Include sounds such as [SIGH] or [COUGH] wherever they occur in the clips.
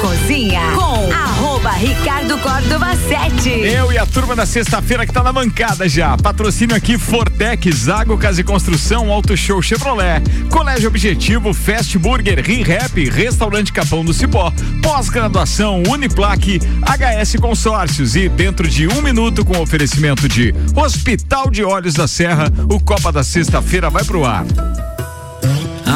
Cozinha com arroba Ricardo Córdova 7. Eu e a turma da sexta-feira que tá na bancada já. Patrocínio aqui Fortec, Zago Casa e Construção, Auto Show Chevrolet, Colégio Objetivo, Fast Burger, ReHap, Restaurante Capão do Cipó, pós-graduação Uniplaque, HS Consórcios e dentro de um minuto com oferecimento de Hospital de Olhos da Serra, o Copa da Sexta-feira vai pro ar.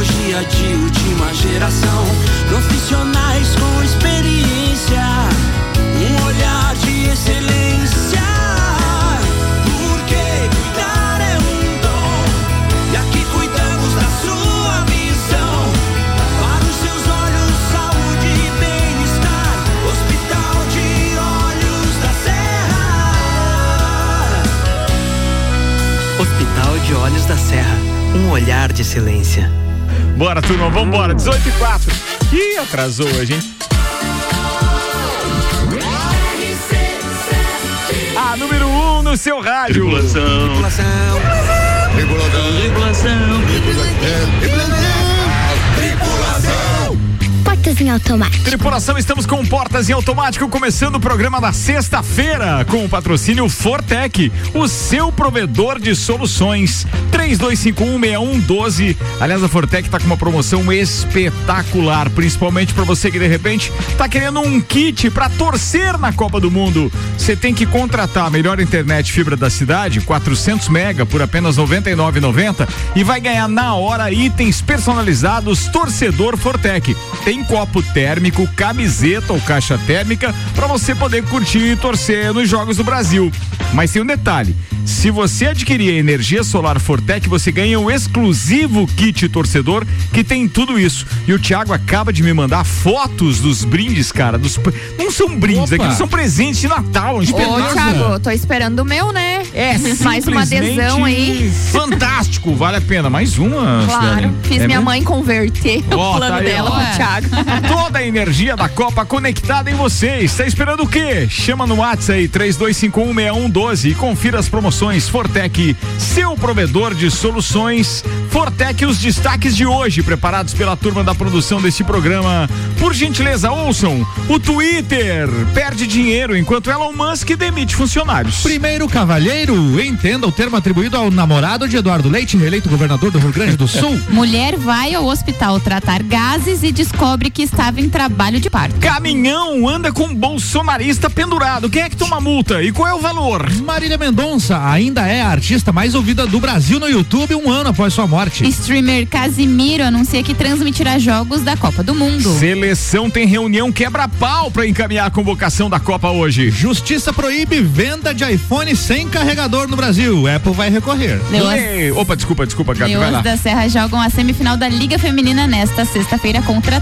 de última geração. Profissionais com experiência, um olhar de excelência. Porque cuidar é um dom, e aqui cuidamos da sua visão. Para os seus olhos, saúde e bem-estar. Hospital de Olhos da Serra. Hospital de Olhos da Serra. Um olhar de excelência. Bora, turma, vambora. 18 e 4. Ih, atrasou hoje, hein? A número 1 um no seu rádio. Tripulação. Portas em automático. Tripulação, estamos com Portas em Automático, começando o programa da sexta-feira, com o patrocínio Fortec, o seu provedor de soluções. 32516112. Aliás, a Fortec está com uma promoção espetacular, principalmente para você que de repente está querendo um kit para torcer na Copa do Mundo. Você tem que contratar a melhor internet fibra da cidade, 400 mega por apenas R$ 99,90 e vai ganhar na hora itens personalizados torcedor Fortec. Tem copo térmico, camiseta ou caixa térmica para você poder curtir e torcer nos Jogos do Brasil. Mas tem um detalhe: se você adquirir a energia solar Fortec, você ganha um exclusivo kit torcedor que tem tudo isso. E o Thiago acaba de me mandar fotos dos brindes, cara. Dos, não são brindes, aqueles são presentes de Natal. Um Ô. Thiago, tô esperando o meu, né? É Mais uma adesão aí. Fantástico, vale a pena. Mais uma. Claro. Fiz É minha mesmo? mãe converter [LAUGHS] Ó, o plano tá aí, dela ó. pro Thiago. Toda a energia da Copa conectada em você. Está esperando o quê? Chama no WhatsApp aí, 32516112 e confira as promoções Fortec, seu provedor de soluções. Fortec, os destaques de hoje, preparados pela turma da produção deste programa. Por gentileza, ouçam. O Twitter perde dinheiro enquanto Elon Musk demite funcionários. Primeiro cavalheiro, entenda o termo atribuído ao namorado de Eduardo Leite, reeleito governador do Rio Grande do Sul. [LAUGHS] Mulher vai ao hospital tratar gases e descobre que estava em trabalho de parto. Caminhão anda com bolsonarista pendurado. Quem é que toma multa? E qual é o valor? Marília Mendonça ainda é a artista mais ouvida do Brasil no YouTube um ano após sua morte. Streamer Casimiro anuncia que transmitirá jogos da Copa do Mundo. Seleção tem reunião quebra-pau para encaminhar a convocação da Copa hoje. Justiça proíbe venda de iPhone sem carregador no Brasil. Apple vai recorrer. Opa, desculpa, desculpa, Gabi, vai lá. da Serra jogam a semifinal da Liga Feminina nesta sexta-feira contra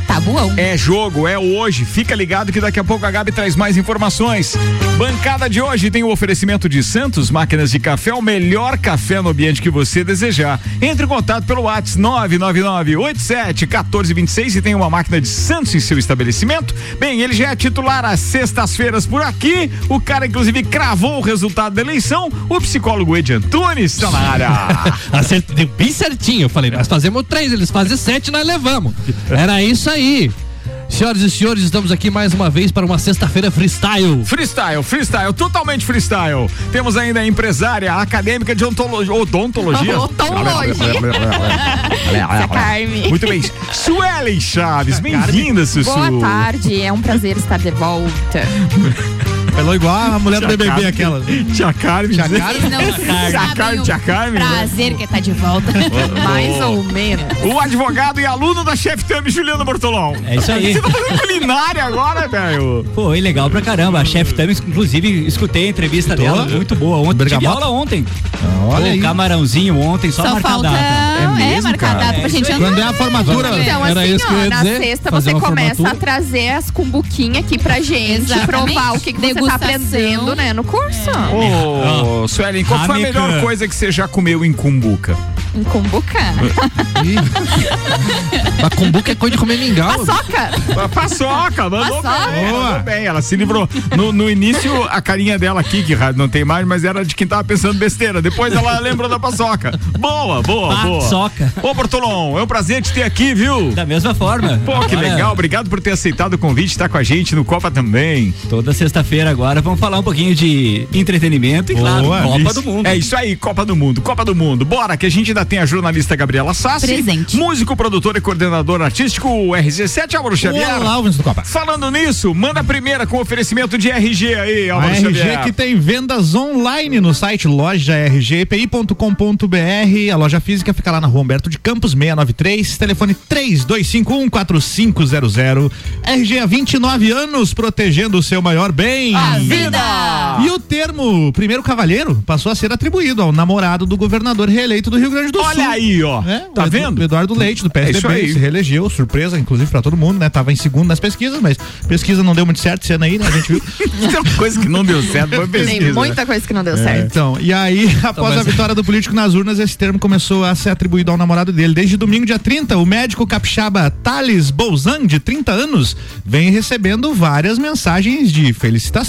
É jogo, é hoje. Fica ligado que daqui a pouco a Gabi traz mais informações. Bancada de hoje tem o oferecimento de Santos Máquinas de Café, o melhor café no ambiente que você desejar. Entre em contato pelo WhatsApp 999871426 e tem uma máquina de Santos em seu estabelecimento. Bem, ele já é titular às sextas-feiras por aqui. O cara, inclusive, cravou o resultado da eleição. O psicólogo Ed Antunes está na área. [LAUGHS] Acertei bem certinho. Eu falei, nós fazemos três, eles fazem sete, nós levamos. Era isso aí. Senhoras e senhores, estamos aqui mais uma vez para uma sexta-feira freestyle. Freestyle, freestyle, totalmente freestyle. Temos ainda a empresária, a acadêmica de ontolo- odontologia. [LAUGHS] Odontologia. [LAUGHS] Carme. Muito bem. Suelen Chaves, bem-vinda, Sussu. Boa tarde, é um prazer estar de volta. [LAUGHS] Falou igual a mulher do Tia BBB Carmen. aquela. Tia Carmen. Tia Carmen. Tia Carmen, o tia Carmen. prazer que tá de volta. Mais ou menos. O advogado e aluno da chefe Thumb, Juliano Bortolão. É isso aí. Você tá fazendo culinária agora, velho? Foi legal pra caramba. A chefe também, inclusive, escutei a entrevista dela, muito boa. Ontem, tive aula ontem. Olha Pô, aí. camarãozinho ontem, só, Só marcar a falta. data. É, mesmo, marcar cara? a data pra É gente andar. Quando é a formatura. Então, Era assim, isso que eu ó, ia na dizer, sexta fazer você começa a trazer as cumbuquinhas aqui pra gente, provar o que, que você tá tá aprendendo, né, no curso. Ô, Suelen, qual foi a melhor coisa que você já comeu em Cumbuca? Em Cumbuca. A cumbuca é coisa de comer mingau. Paçoca. A paçoca, mandou Paçoca. bem, mandou bem. Ela se livrou. No, no início, a carinha dela aqui, que rádio não tem mais, mas era de quem tava pensando besteira. Depois ela lembrou da paçoca. Boa, boa, boa. Paçoca. Ô, Bortolom, é um prazer te ter aqui, viu? Da mesma forma. Pô, que Olha, legal. Obrigado por ter aceitado o convite, estar com a gente no Copa também. Toda sexta-feira agora vamos falar um pouquinho de entretenimento e, claro, Boa, Copa isso. do Mundo. É isso aí, Copa do Mundo, Copa do Mundo. Bora, que a gente ainda tem a jornalista Gabriela Sassi. Presente. Músico, produtor e coordenador artístico RG7, Álvaro Xavier. Olá, ouvintes do Copa. Falando nisso, manda a primeira com oferecimento de RG aí, A Álvaro RG Xavier. que tem vendas online no site lojargpi.com.br. A loja física fica lá na rua Humberto de Campos, 693. Telefone 32514500. RG há 29 anos protegendo o seu maior bem. A vida! E o termo primeiro cavalheiro passou a ser atribuído ao namorado do governador reeleito do Rio Grande do Sul. Olha aí, ó. É, tá o Edu- vendo? o Eduardo Leite, do É isso PSDB, aí. se reelegeu, surpresa, inclusive, pra todo mundo, né? Tava em segundo nas pesquisas, mas pesquisa não deu muito certo esse ano aí, né? A gente viu. [LAUGHS] Tem coisa que não deu certo, foi pesquisa. Tem muita coisa que não deu certo. Então, e aí, [LAUGHS] após mas- a vitória do político nas urnas, esse termo começou a ser atribuído ao namorado dele. Desde domingo, dia 30, o médico capixaba Thales Bolzan, de 30 anos, vem recebendo várias mensagens de felicitação.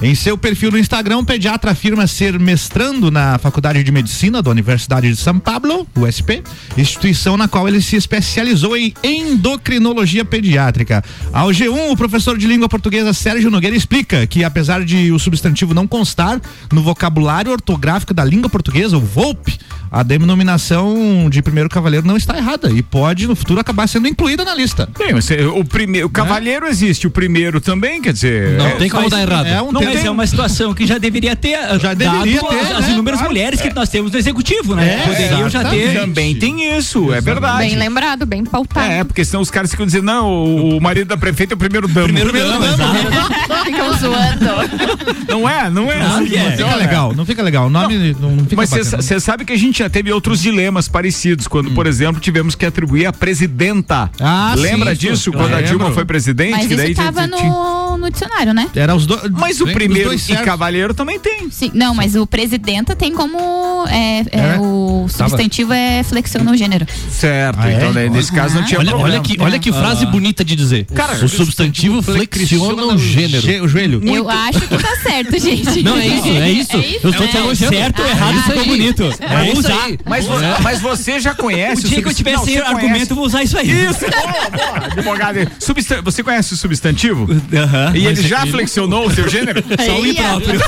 Em seu perfil no Instagram, o pediatra afirma ser mestrando na Faculdade de Medicina da Universidade de São Paulo, USP, instituição na qual ele se especializou em endocrinologia pediátrica. Ao G1, o professor de língua portuguesa Sérgio Nogueira explica que, apesar de o substantivo não constar no vocabulário ortográfico da língua portuguesa, o VOLP, a denominação de primeiro cavaleiro não está errada e pode no futuro acabar sendo incluída na lista. Bem, você- o primeiro, o cavaleiro existe, o primeiro também, quer dizer. Não é- tem como dar errado. É um Não, mas é uma situação que já deveria ter Já dado deveria ter, as, as né? inúmeras Claro. mulheres que nós temos no executivo, né? É, Poderiam já ter. Também tem isso, é verdade. Bem lembrado, bem pautado. É, porque senão os caras ficam dizendo, não, o, marido da prefeita é o primeiro damo. Primeiro damo, exato. [LAUGHS] Ficam zoando. Não é? Não é? Não, assim, é. Não fica legal, não fica legal. O nome não, não fica Mas você sabe que a gente já teve outros dilemas parecidos, quando, por exemplo, tivemos que atribuir a presidenta. Hum. Ah, Lembra sim, disso, quando a Dilma foi presidente? Mas que daí isso tava no, no dicionário, né? Era os dois. Mas o primeiro e certos. cavaleiro também tem. Sim, não, mas o presidenta tem como. É, é, É? O substantivo é flexiona o gênero. Certo, Ah, é? então né, nesse caso não tinha Olha, problema. olha que, olha que frase bonita de dizer. Cara, o substantivo flexiona o gênero. O joelho. Eu acho que tá certo, gente. Não, é isso, é isso. [LAUGHS] Eu estou te É, elogiando. certo ou errado É isso ficou bonito. É isso usar. aí. Mas, vo- mas você já O conhece dia que eu tiver não, sem argumento, conhece- eu vou usar isso aí. Isso, boa, boa, advogado. Você conhece o substantivo? Aham. E ele já flexionou o seu gênero? [LAUGHS] Só o impróprio.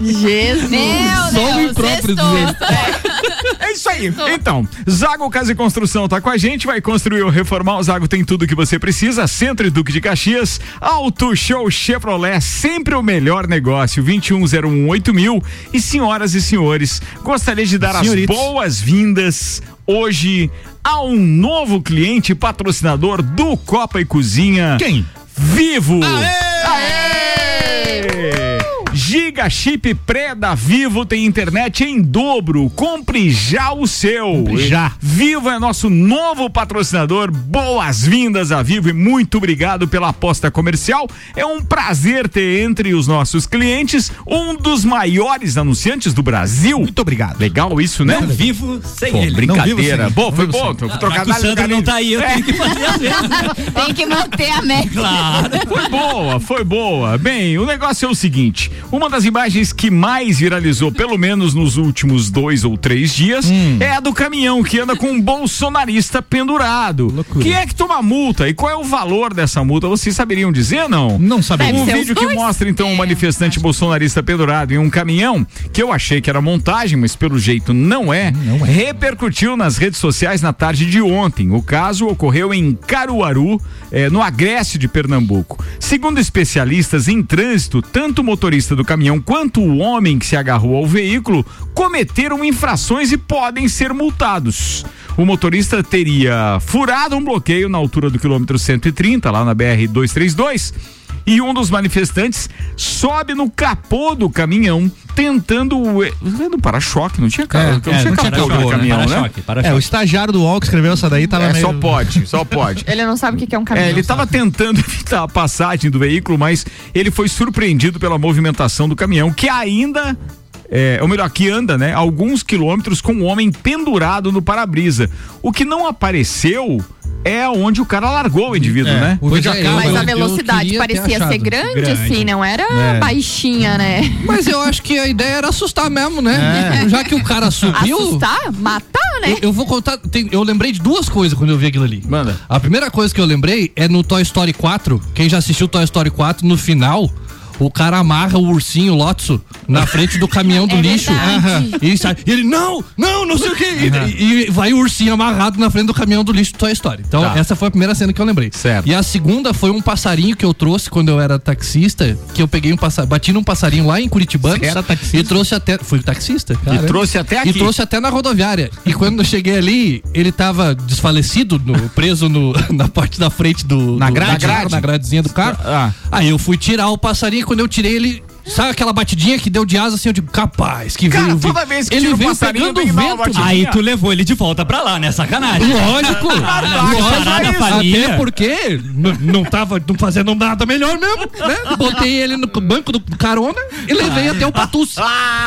Jesus. Meu Só o impróprio. É isso aí. Então, Zago Casa e Construção tá com a gente, vai construir ou reformar. O Zago tem tudo que você precisa. Centro e Duque de Caxias, Auto Show Chevrolet, sempre o melhor negócio. 21018000 mil. E senhoras e senhores, gostaria de dar Senhoritos. as boas-vindas hoje a um novo cliente patrocinador do Copa e Cozinha. Quem? Vivo! Aê! Giga Chip Pré da Vivo tem internet em dobro. Compre já o seu. Compre já. Vivo é nosso novo patrocinador. Boas-vindas a Vivo e muito obrigado pela aposta comercial. É um prazer ter entre os nossos clientes um dos maiores anunciantes do Brasil. Muito obrigado. Legal isso, né? Não vivo sem Pô, ele. brincadeira. Não vivo sem- Bom, foi não bom. Vou Já trocar o Sandro não tá aí, eu tenho que fazer a mesma. Tem que manter a média. Claro. Foi boa, foi boa. Bem, o negócio é o seguinte: uma das imagens que mais viralizou, pelo menos nos últimos dois ou três dias, é a do caminhão que anda com um bolsonarista pendurado. Loucura. Quem é que toma multa e qual é o valor dessa multa? Vocês saberiam dizer, não? Não. Deve Um vídeo que mostra então um manifestante bolsonarista pendurado em um caminhão, que eu achei que era montagem, mas pelo jeito não é, Não é. repercutiu nas redes sociais na tarde de ontem. O caso ocorreu em Caruaru, eh, no Agreste de Pernambuco. Segundo especialistas em trânsito, tanto o motorista do caminhão quanto o homem que se agarrou ao veículo cometeram infrações e podem ser multados. O motorista teria furado um bloqueio na altura do quilômetro 130, lá na BR 232 e um dos manifestantes sobe no capô do caminhão tentando no para-choque, não tinha cara, É, não é, tinha não tinha capô do caminhão, né? Para-choque, É, para-choque. o estagiário do UOL que escreveu essa daí tava É, meio... só pode, só [LAUGHS] pode. Ele não sabe o que que é um caminhão. É, ele estava tentando [LAUGHS] evitar a passagem do veículo, mas ele foi surpreendido pela movimentação do caminhão, que ainda. É, ou melhor, que anda, né? Alguns quilômetros com um homem pendurado no para-brisa. O que não apareceu é onde o cara largou o indivíduo, É, né? o Pois vídeo é, acaba- Mas a velocidade parecia ser grande, Grande. assim, não era É. baixinha, né? Mas eu acho que a ideia era assustar mesmo, né? É. Já que o cara subiu. Assustar? Matar, né? Eu, eu vou contar. tem- eu lembrei de duas coisas quando eu vi aquilo ali. Manda. A primeira coisa que eu lembrei é no Toy Story 4. Quem já assistiu Toy Story 4, no final, o cara amarra o ursinho Lotso na frente do caminhão do [LAUGHS] É lixo. verdade. E sai- e ele, não, não, não sei o quê. E, e vai o ursinho amarrado na frente do caminhão do lixo do Toy Story. Então, Tá. essa foi a primeira cena que eu lembrei. Certo. E a segunda foi um passarinho que eu trouxe quando eu era taxista, que eu peguei um passarinho, bati num passarinho lá em Curitibanos. Você era taxista? E trouxe até. Fui taxista. E trouxe até aqui. E trouxe até na rodoviária. E quando eu cheguei ali, ele tava desfalecido, no- preso no- [LAUGHS] na parte da frente do. Na do- grade? da grade, na gradezinha do carro. Ah. Aí eu fui tirar o passarinho, quando eu tirei ele. Sabe aquela batidinha que deu de asa assim? Eu digo, capaz, que Cara, veio. toda vez que ele veio pegando vem o vento. Aí tu levou ele de volta pra lá, né? Sacanagem. Lógico, lógico. Até porque não tava fazendo nada melhor mesmo, né? Botei ele no banco do carona e levei até o Patus.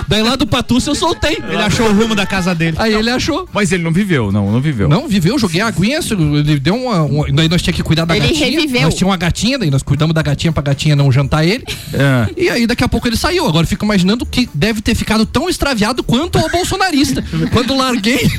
Daí lá do Patus eu soltei. Ele achou o rumo da casa dele. Aí ele achou. Mas ele não viveu, não, não viveu. Não, viveu, joguei a aguinha, ele deu uma, uma- Daí nós tínhamos que cuidar da Ele gatinha. reviveu. Nós tínhamos uma gatinha, daí nós cuidamos da gatinha pra gatinha não jantar ele. É. E aí daqui a pouco ele saiu. Agora eu fico imaginando que deve ter ficado tão extraviado quanto o bolsonarista. [LAUGHS] Quando larguei,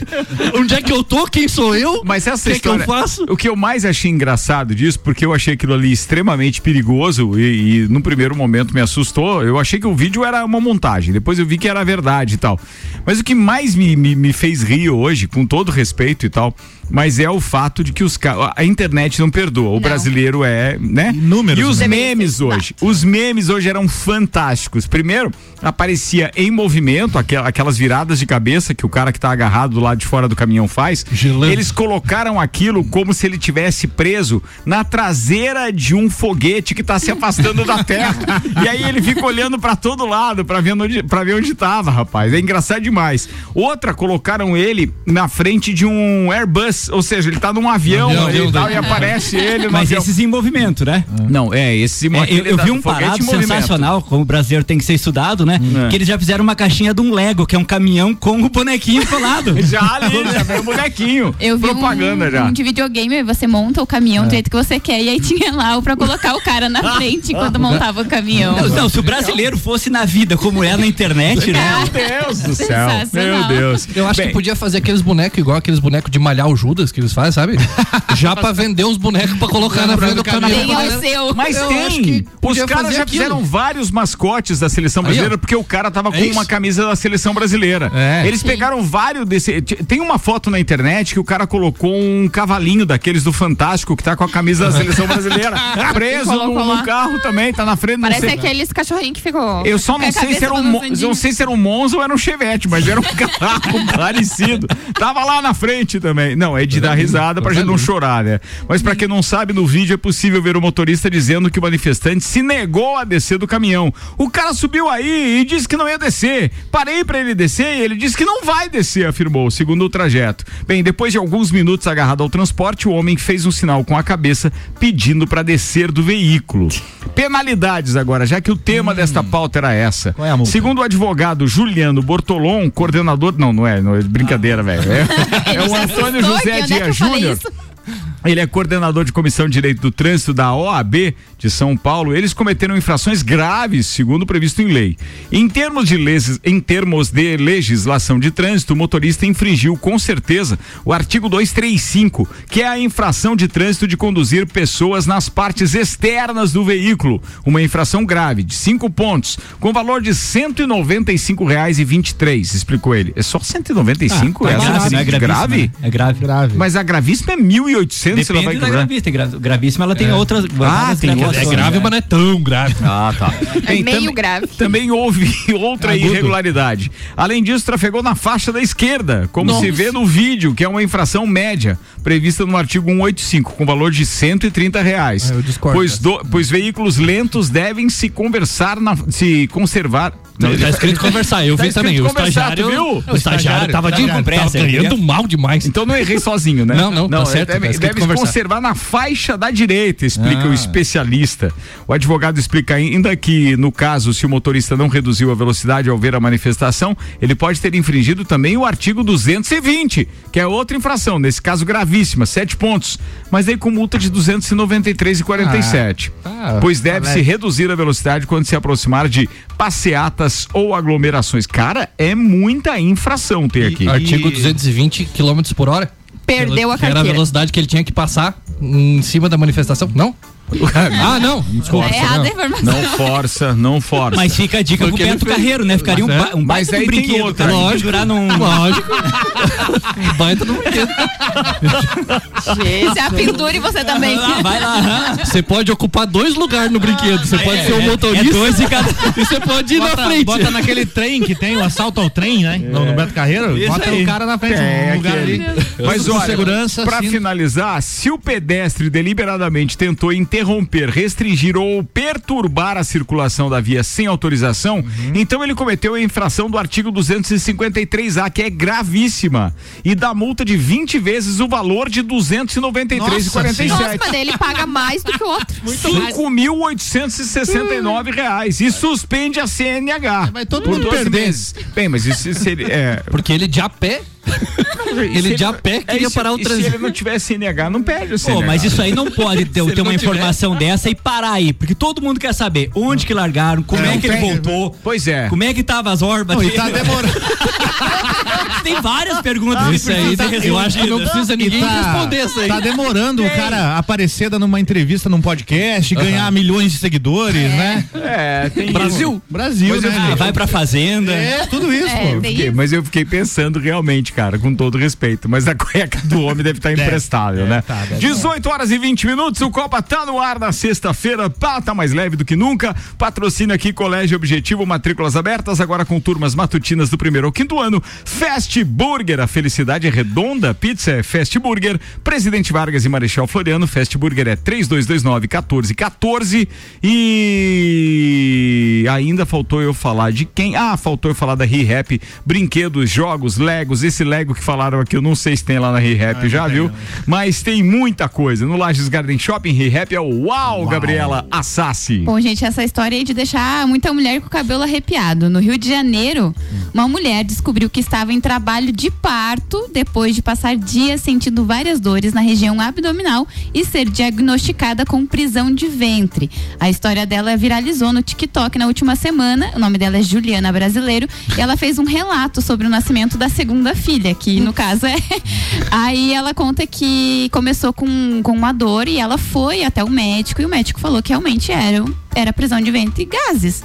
onde é que eu tô? Quem sou eu? Mas essa que é que eu história, faço? o que eu mais achei engraçado disso, porque eu achei aquilo ali extremamente perigoso e, e no primeiro momento me assustou, eu achei que o vídeo era uma montagem, depois eu vi que era verdade e tal. Mas o que mais me, me, me fez rir hoje, com todo respeito e tal, mas é o fato de que os a internet não perdoa, o Não. brasileiro é, né? Números, e os né? memes hoje, os memes hoje eram fantásticos. Primeiro, aparecia em movimento aquel- aquelas viradas de cabeça que o cara que tá agarrado do lado de fora do caminhão faz. Gelando. Eles colocaram aquilo como se ele tivesse preso na traseira de um foguete que tá se afastando da Terra. E aí ele fica olhando pra todo lado pra ver onde para ver onde tava, rapaz. É engraçado demais. Outra colocaram ele na frente de um Airbus, ou seja, ele tá num avião, Avião, ali e avião tal, daí. e aparece ele no Mas avião. esses em movimento, né? Não, é, esse É, eu, eu vi um parado em sensacional, como o brasileiro tem que ser estudado, né? É. Que eles já fizeram uma caixinha de um Lego, que é um caminhão com o bonequinho colado. [LAUGHS] Já ali, já veio o bonequinho. Eu vi Propaganda um, já. um de videogame, aí você monta o caminhão do jeito que você quer, e aí tinha lá o pra colocar o cara na frente enquanto montava o caminhão. Não, não, se o brasileiro fosse na vida como é na internet, né? Meu Deus do céu. Sensacional. Meu Deus. Eu acho Bem, que podia fazer aqueles bonecos igual aqueles bonecos de malhar o Judas que eles fazem, sabe? [LAUGHS] Já pra vender os bonecos pra colocar na frente do caminhão. Tem pra o seu. Mas Eu tem. Os caras já aquilo. fizeram vários mascotes da seleção Aí, brasileira ó. porque o cara tava com É isso. uma camisa da seleção brasileira. É. Eles pegaram vários desse. Tem uma foto na internet que o cara colocou um cavalinho daqueles do Fantástico que tá com a camisa da seleção brasileira [LAUGHS] preso no, no carro também, tá na frente. Parece sei- aqueles cachorrinhos que ficou. Eu só com não sei se era um, não sei se era um Monza ou era um Chevette, mas era um [LAUGHS] carro parecido. Tava lá na frente também. Não, é de dar risada pra gente não chorar, né? Mas pra quem não sabe, no vídeo é possível ver o motorista dizendo que o manifestante se negou a descer do caminhão. O cara subiu aí e disse que não ia descer. Parei pra ele descer e ele disse que não vai descer, afirmou, segundo o trajeto. Bem, depois de alguns minutos agarrado ao transporte, o homem fez um sinal com a cabeça pedindo pra descer do veículo. Penalidades agora, já que o tema desta pauta era essa. Qual é a multa? Segundo o advogado Juliano Bortolom, coordenador. Não, não é, não é brincadeira, velho. É, [LAUGHS] é o Antônio assustou José é falei Júnior. Ele é coordenador de comissão de direito do trânsito da OAB de São Paulo. Eles cometeram infrações graves, segundo previsto em lei. Em termos de, leis, em termos de legislação de trânsito, o motorista infringiu com certeza o artigo 235, que é a infração de trânsito de conduzir pessoas nas partes externas do veículo. Uma infração grave de cinco pontos, com valor de 195 reais e 23, explicou ele. É só 195 Tá essa grave, assim, não é grave? né? É grave. Grave. Mas a gravíssima é 1.800, ela vai Depende da cobrar. gravíssima. Gra- Gravíssima ela tem outras. Ah, tem gravidades. É grave, mas não é tão grave. Ah, tá. É meio também- grave. Também houve [LAUGHS] outra Agudo. irregularidade. Além disso, trafegou na faixa da esquerda, como se vê no vídeo, que é uma infração média, prevista no artigo 185, com valor de 130 reais. Ah, eu discordo pois, do- pois veículos lentos devem se conversar na, se conservar. Não, Tá escrito conversar, eu [LAUGHS] Tá vi também. O estagiário, viu? o estagiário tava de estagiário, tava pressa, ganhando ele mal demais. Então não errei sozinho, né? Não, não, tá certo, Deve, tá deve se conservar na faixa da direita, explica Ah. o especialista. O advogado explica ainda que, no caso, se o motorista não reduziu a velocidade ao ver a manifestação, ele pode ter infringido também o artigo 220, que é outra infração, nesse caso gravíssima, sete pontos, mas aí com multa de 293,47. Ah, pois deve-se reduzir a velocidade quando se aproximar de passeatas ou aglomerações. Cara, é muita infração ter aqui. Artigo 220 km por hora. Perdeu a Que era a carteira. velocidade que ele tinha que passar em cima da manifestação. Não? [LAUGHS] ah, não. Desculpa. É errada a não. informação. Não força, não força. Mas fica a dica Porque pro Beto fez. Carreiro, né? Ficaria um, Mas é. ba um Mas baita aí um brinquedo, outra, cara. [LAUGHS] lógico. Durar num... Lógico. Baita do brinquedo. Se a pendura e você também. Vai lá, vai lá. Você pode ocupar dois lugares no brinquedo. Você pode ser o motorista. é dois de cada- [LAUGHS] E você pode ir na Bota, frente. bota naquele trem que tem o assalto ao trem, né? No, no Beto Carreiro. Isso bota aí. o cara na frente, É, um lugar ali. Mas olha, segurança, pra assim. finalizar, se o pedestre deliberadamente tentou interromper, restringir ou perturbar a circulação da via sem autorização, Uhum. então ele cometeu a infração do artigo 253A, que é gravíssima, e dá multa de 20 vezes o valor de 293,47. Nossa, mas ele paga mais do que o outro. [LAUGHS] 5.869 reais e suspende a CNH. Vai todo por mundo 12 perder. meses. Bem, mas isso seria. É, Porque ele de a pé. [LAUGHS] ele de a pé é queria isso, parar o e Se trânsito. ele não tivesse CNH, não perde o CNH. Pô, mas isso aí não pode [LAUGHS] ter, ter uma não tiver. informação dessa e parar aí. Porque todo mundo quer saber onde que largaram, como é, Não que ele voltou. Pois é. Como é que tava as orbas? Não, e tá demorando. [LAUGHS] Tem várias perguntas que Isso aí, precisam ser eu acho que não precisa ninguém responder isso aí. tá demorando o cara aparecer dando uma entrevista num podcast, ganhar milhões de seguidores, né? É, tem Brasil. isso. Brasil, né? Ah, vai pra fazenda. É, tudo isso, É, pô. Fiquei- mas eu fiquei pensando realmente, cara, com todo respeito. Mas a cueca do homem deve estar [LAUGHS] imprestável, né? tá, deve 18 horas e 20 minutos, o Copa tá no ar na sexta-feira, pá, tá mais leve do que nunca. Patrocina aqui Colégio Objetivo, matrículas abertas, agora com turmas matutinas do primeiro ao quinto ano. Fast Burger, a felicidade é redonda, pizza é Fast Burger. Presidente Vargas e Marechal Floriano, Fast Burger é 3229 1414 e ainda faltou eu falar de quem? Ah, faltou eu falar da ReHap, brinquedos, jogos, Legos, esse Lego que falaram aqui, eu não sei se tem lá na ReHap, já viu? Mas tem muita coisa. No Lages Garden Shopping, ReHap é o Uau, Gabriela Assassi. Bom, gente, essa história aí de deixar muita mulher com o cabelo arrepiado. No Rio de Janeiro, uma mulher descobriu que estava em trabalho de parto depois de passar dias sentindo várias dores na região abdominal e ser diagnosticada com prisão de ventre. A história dela viralizou no TikTok na última semana. O nome dela é Juliana Brasileiro e ela fez um relato sobre o nascimento da segunda filha, que no caso é. [LAUGHS] Aí ela conta que começou com, com uma dor e ela foi até o médico e o médico falou que realmente era, era prisão de ventre e gases.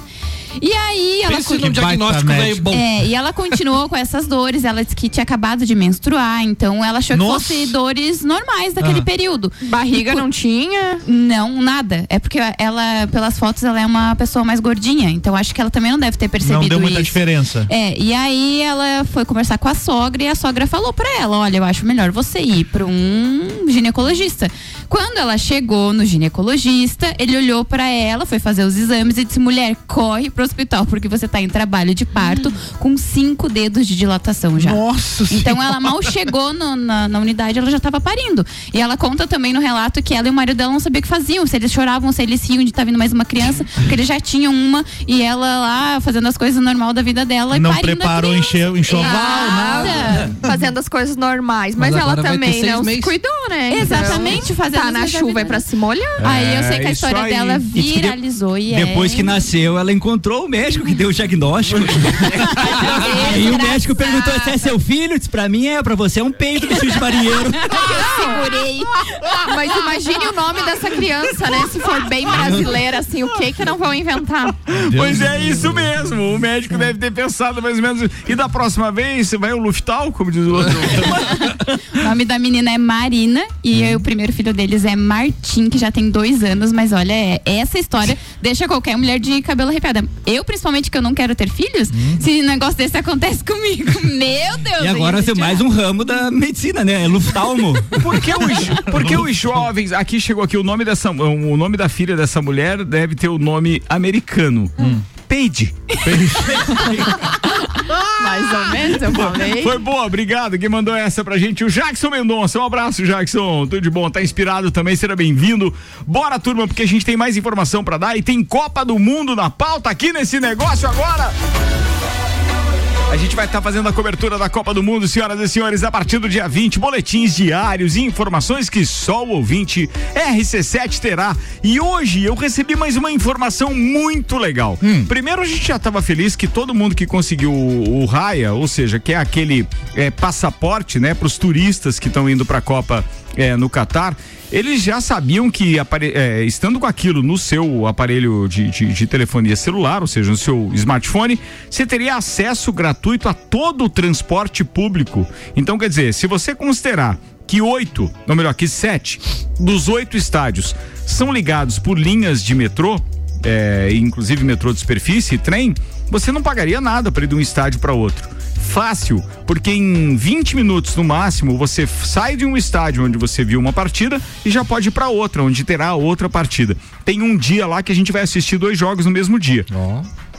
E aí ela Pense num diagnóstico médico. bom. é, e ela continuou com essas dores. Ela disse que tinha acabado de menstruar, então ela achou Nossa. que fosse dores normais daquele Ah. período. Barriga não tinha. Não, nada. É porque ela, pelas fotos, ela é uma pessoa mais gordinha. Então acho que ela também não deve ter percebido Não deu muita isso. diferença. É, e aí ela foi conversar com a sogra e a sogra falou pra ela: olha, eu acho melhor você ir pra um ginecologista. Quando ela chegou no ginecologista, ele olhou pra ela, foi fazer os exames e disse: mulher, corre pro hospital, porque você tá em trabalho de parto com cinco dedos de dilatação já. Nossa Então ela mal chegou no- na, na unidade, ela já estava parindo. E ela conta também no relato que ela e o marido dela não sabiam o que faziam, se eles choravam, se eles riam de estar vindo mais uma criança, porque eles já tinham uma e ela lá fazendo as coisas normal da vida dela e Não parindo a preparou enxoval, nada. Nada. Fazendo as coisas normais. Mas, Mas ela também não se meses. cuidou, né? Exatamente, Então, fazendo Tá na chuva é pra se molhar. Aí eu sei que a É, história aí. dela E viralizou e Depois é... que nasceu, ela encontrou o médico que deu o diagnóstico. Aí [LAUGHS] o médico perguntou se é seu filho. Disse, pra mim é, pra você é um peito de de marinheiro. [LAUGHS] Segurei. Mas imagine o nome dessa criança, né? Se for bem brasileira, assim, o que que não vão inventar? Pois é, isso mesmo. O médico deve ter pensado mais ou menos. E da próxima vez, vai o Luftal, como diz o outro. [LAUGHS] O nome da menina é Marina e o primeiro filho dele deles é Martim, que já tem dois anos, mas olha, é- essa história deixa qualquer mulher de cabelo arrepiada. Eu, principalmente, que eu não quero ter filhos, se um negócio desse acontece [LAUGHS] comigo, meu Deus. E agora gente, tem mais um ramo da medicina, né? É luftalmo. [LAUGHS] Por que, os, por que os jovens. Aqui chegou aqui o nome dessa. O nome da filha dessa mulher deve ter o nome americano. Paige. [LAUGHS] Mais ou menos, eu falei. Foi boa, obrigado. Quem mandou essa pra gente? O Jackson Mendonça. Um abraço, Jackson. Tudo de bom. Tá inspirado também, seja bem-vindo. Bora, turma, porque a gente tem mais informação pra dar e tem Copa do Mundo na pauta aqui nesse negócio agora. A gente vai estar fazendo a cobertura da Copa do Mundo, senhoras e senhores, a partir do dia 20. Boletins diários e informações que só o ouvinte RC7 terá. E hoje eu recebi mais uma informação muito legal. Primeiro, a gente já estava feliz que todo mundo que conseguiu o, o Raia, ou seja, que é aquele é, passaporte, né, para os turistas que estão indo para a Copa é, no Catar, eles já sabiam que é, estando com aquilo no seu aparelho de, de- de telefonia celular, ou seja, no seu smartphone, você teria acesso gratuito a todo o transporte público. Então, quer dizer, se você considerar que oito, ou melhor, que sete dos oito estádios são ligados por linhas de metrô, é, inclusive metrô de superfície e trem, você não pagaria nada para ir de um estádio para outro. Fácil, porque em 20 minutos no máximo você sai de um estádio onde você viu uma partida e já pode ir para outra, onde terá outra partida. Tem um dia lá que a gente vai assistir dois jogos no mesmo dia.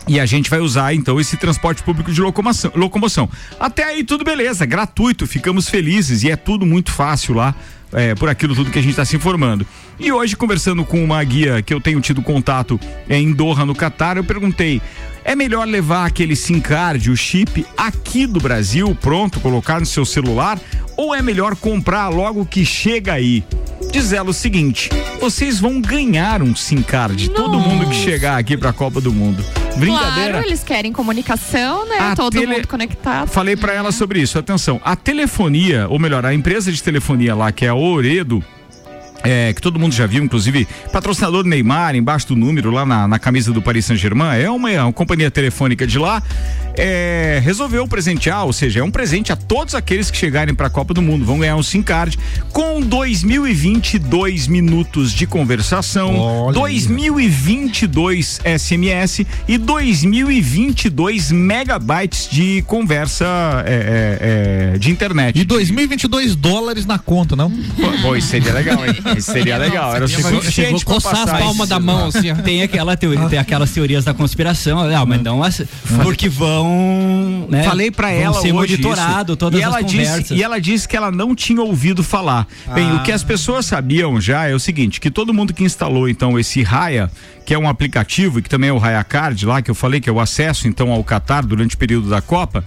E a gente vai usar então esse transporte público de locomoção. locomoção. Até aí tudo beleza, gratuito, ficamos felizes e é tudo muito fácil lá. é, por aquilo tudo que a gente está se informando. E hoje, conversando com uma guia que eu tenho tido contato é, em Doha, no Catar, eu perguntei: é melhor levar aquele SIM card, o chip, aqui do Brasil, pronto, colocar no seu celular? Ou é melhor comprar logo que chega aí? Diz ela o seguinte: vocês vão ganhar um SIM card, todo mundo que chegar aqui para a Copa do Mundo. Brincadeira. Claro, eles querem comunicação, né? A Todo tele- mundo conectado. Falei pra ela sobre isso. Atenção, a telefonia, ou melhor, a empresa de telefonia lá, que é a Oredo, é, que todo mundo já viu, inclusive, patrocinador do Neymar, embaixo do número, lá na, na camisa do Paris Saint-Germain, é uma, é uma companhia telefônica de lá, é, resolveu presentear, ou seja, é um presente a todos aqueles que chegarem para a Copa do Mundo, vão ganhar um SIM card com 2022 minutos de conversação, Olha. 2022 SMS e 2022 megabytes de conversa é, é, é, de internet. E 2022 dólares na conta, não? Isso seria legal, hein? Isso [LAUGHS] seria legal. Era Chegou, chegou suficiente a coçar as palmas da mão, assim. [LAUGHS] Tem aquela teoria, tem aquelas teorias da conspiração, ah, mas não as- porque vão, né, Falei pra vão ela ser hoje monitorado isso. todas e ela as disse conversas. E ela disse que ela não tinha ouvido falar. Bem, o que as pessoas sabiam já é o seguinte, que todo mundo que instalou então esse Raya, que é um aplicativo e que também é o Raya Card lá, que eu falei que é o acesso então ao Qatar durante o período da Copa,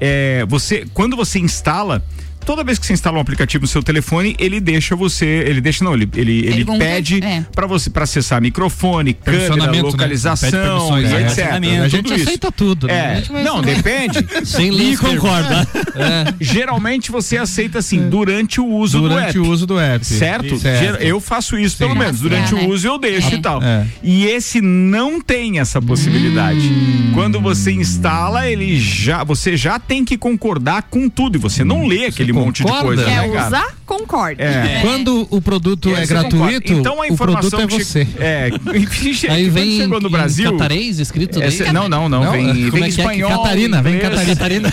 é, você, quando você instala, toda vez que você instala um aplicativo no seu telefone, ele deixa você, ele deixa não, ele ele, ele, pede é. pra você para acessar microfone, câmera, né? Pede localização, né? etc. A gente Tudo isso. aceita tudo, né? É, não, depende. [LAUGHS] Sem E ler concorda. [LAUGHS] Geralmente você aceita assim, durante o uso do Durante app. o uso do app. Certo? Certo. Eu faço isso pelo Sim. menos. Durante É, o uso eu deixo É. e tal. É. E esse não tem essa possibilidade. Hum. Quando você instala, ele já. Você já tem que concordar com tudo. E você não lê aquele monte de coisa, Quer né, cara? usar? Concorda. É. Quando o produto é concorda? gratuito, então a o informação produto é que você. É, enfim, Aí vem chegou no Brasil. catarês escrito daí? essa- não, não, não, Não? Vem, Como vem é é espanhol. Catarina, vem. Catarina.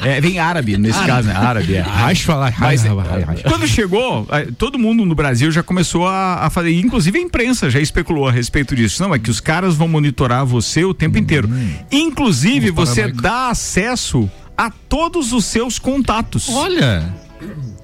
É, vem árabe, nesse caso, né? Árabe, é. Falar. Mas é, quando chegou, todo mundo no Brasil já começou a, a fazer, inclusive a imprensa já especulou a respeito disso. Não, é que os caras vão monitorar você o tempo inteiro. Inclusive, você dá acesso a todos os seus contatos. Olha.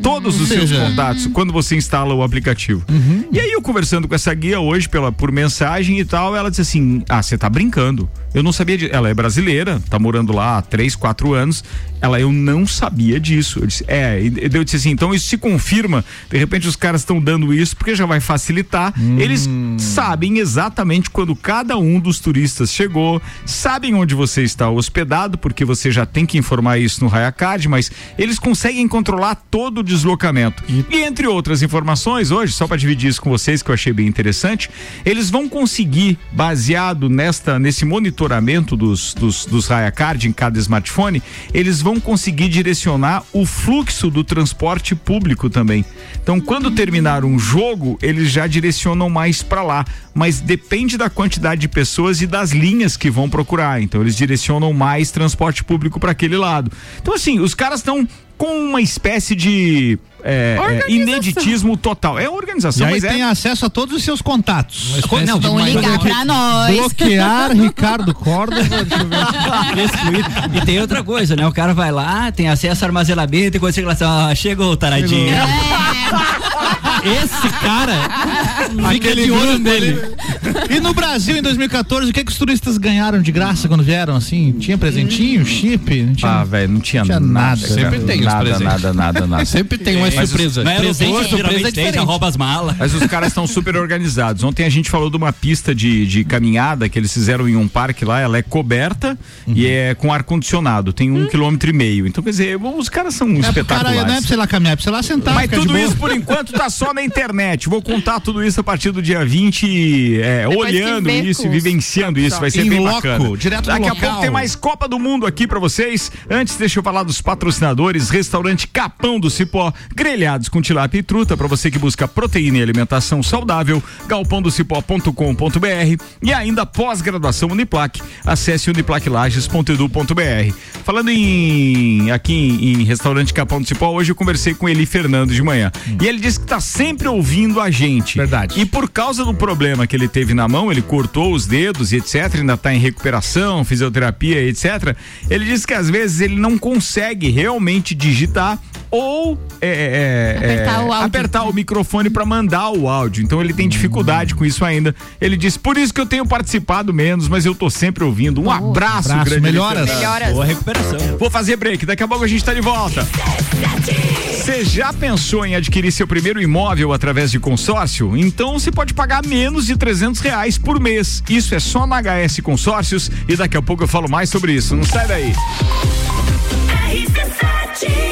Todos os Ou seus seja- contatos quando você instala o aplicativo. E aí eu conversando com essa guia hoje pela, por mensagem e tal, ela disse assim: Ah, você tá brincando. Eu não sabia disso. Ela é brasileira, tá morando lá há três, quatro anos. Ela, eu não sabia disso. Eu disse, é, e eu disse assim, então isso se confirma. De repente os caras estão dando isso porque já vai facilitar. Eles sabem exatamente quando cada um dos turistas chegou, sabem onde você está hospedado, porque você já tem que informar isso no Rayacard, mas eles conseguem controlar todo o deslocamento. E, entre outras informações, hoje, só para dividir isso com vocês, que eu achei bem interessante, eles vão conseguir, baseado nesta nesse monitoramento dos, dos, dos Card em cada smartphone, eles vão conseguir direcionar o fluxo do transporte público também. Então, quando terminar um jogo, eles já direcionam mais para lá, mas depende da quantidade de pessoas e das linhas que vão procurar. Então, eles direcionam mais transporte público para aquele lado. Então, assim, os caras estão com uma espécie de é, é, ineditismo total. É organização, e aí mas tem é. acesso a todos os seus contatos. Não, vão ligar pra nós. Bloquear Ricardo Córdova. [LAUGHS] E tem outra coisa, né? O cara vai lá, tem acesso a armazenamento e chega lá, assim, ah, chegou o taradinho. [LAUGHS] Esse cara fica de olho nele. E no Brasil, em 2014, o que, que os turistas ganharam de graça quando vieram? Assim, tinha presentinho, chip? Não tinha, Ah, velho, não tinha, tinha nada. Sempre tem os nada, presentes. nada, nada, nada. Sempre tem uma Mas os- surpresa. É Presente, aeroporto, surpresa é tem, já rouba as malas. Mas os caras estão super organizados. Ontem a gente falou de uma pista de, de caminhada que eles fizeram em um parque lá. Ela é coberta e é com ar-condicionado. Tem um quilômetro e meio. Então, quer dizer, os caras são É, cara, espetaculares. não é pra você lá caminhar, é pra você lá sentar. Mas tudo isso, por enquanto, tá só na internet. Vou contar tudo isso a partir do dia 20, é, olhando isso e vivenciando isso. Vai ser Em bem loco, bacana. direto Daqui a local. pouco tem mais Copa do Mundo aqui pra vocês. Antes, deixa eu falar dos patrocinadores. Restaurante Capão do Cipó, grelhados com tilápia e truta pra você que busca proteína e alimentação saudável. galpãodocipó.com.br e ainda pós-graduação Uniplac. Acesse uniplaclages.edu.br. Falando em aqui em, em restaurante Capão do Cipó, hoje eu conversei com Eli Fernando de manhã. E ele disse que tá sempre ouvindo a gente. Verdade. E por causa do problema que ele teve na mão, ele cortou os dedos e etc, ainda tá em recuperação, fisioterapia etc. Ele disse que às vezes ele não consegue realmente digitar ou é, é, é apertar, é, o apertar, o microfone para mandar o áudio. Então ele tem dificuldade com isso ainda. Ele diz: por isso que eu tenho participado menos, mas eu tô sempre ouvindo. Um oh, abraço, abraço, grande. Melhoras. melhoras. Boa recuperação. Vou fazer break, daqui a pouco a gente tá de volta. Você já pensou em adquirir seu primeiro imóvel através de consórcio? Então você pode pagar menos de 300 reais por mês. Isso é só na HS Consórcios e daqui a pouco eu falo mais sobre isso. Não sai daí. RC7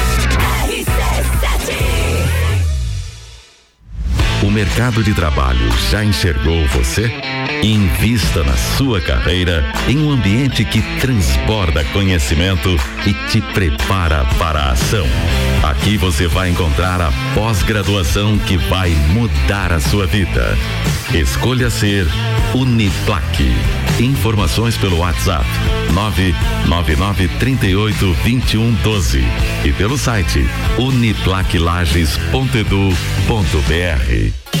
O mercado de trabalho já enxergou você? Invista na sua carreira em um ambiente que transborda conhecimento e te prepara para a ação. Aqui você vai encontrar a pós-graduação que vai mudar a sua vida. Escolha ser Uniplac. Informações pelo WhatsApp 999 38 21 12 e pelo site uniplaclages.edu.br.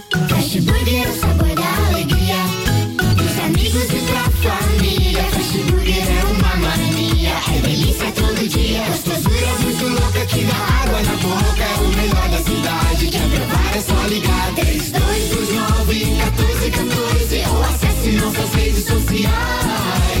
Fast Burger é o sabor da alegria. Dos amigos e pra família. Fast Burger é uma mania. É delícia todo dia. Gostosura muito louca que dá água na boca. É o melhor da cidade. Quer provar é só ligar. 3229 1414 ou acesse nossas redes sociais.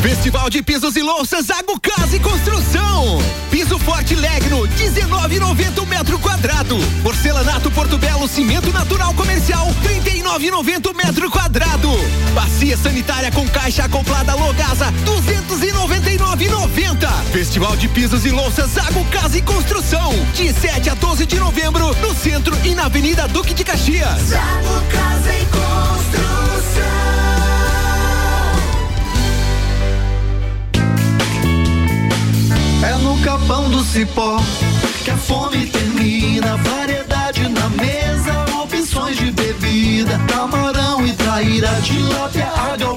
Festival de Pisos e Louças Água Casa e Construção. Piso Forte Legno, 19,90 o metro quadrado. Porcelanato Porto Belo Cimento Natural Comercial, 39,90 o metro quadrado. Bacia sanitária com caixa acoplada Logasa, 299,90. Festival de Pisos e Louças Água Casa e Construção, de 7 a 12 de novembro, no centro e na Avenida Duque de Caxias. Água Casa e Construção. Capão do cipó que a fome termina. Variedade na mesa, opções de bebida. Camarão e traíra, tilápia, a galponeira.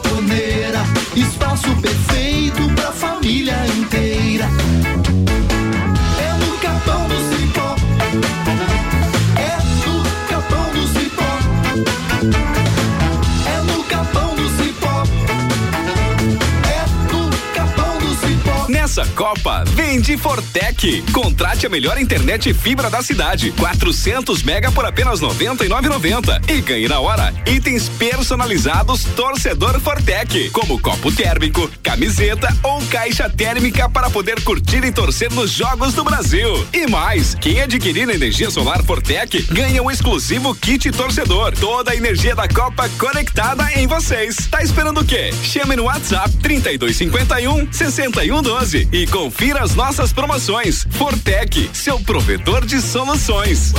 Copa, vende Fortec. Contrate a melhor internet fibra da cidade. 400 mega por apenas 99,90 e ganhe na hora itens personalizados torcedor Fortec, como copo térmico, camiseta ou caixa térmica para poder curtir e torcer nos jogos do Brasil. E mais, quem adquirir energia solar Fortec ganha um exclusivo kit torcedor. Toda a energia da Copa conectada em vocês. Tá esperando o quê? Chame no WhatsApp 3251 6112 e confira as nossas promoções. Fortec, seu provedor de soluções.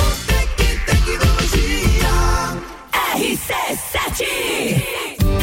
RC7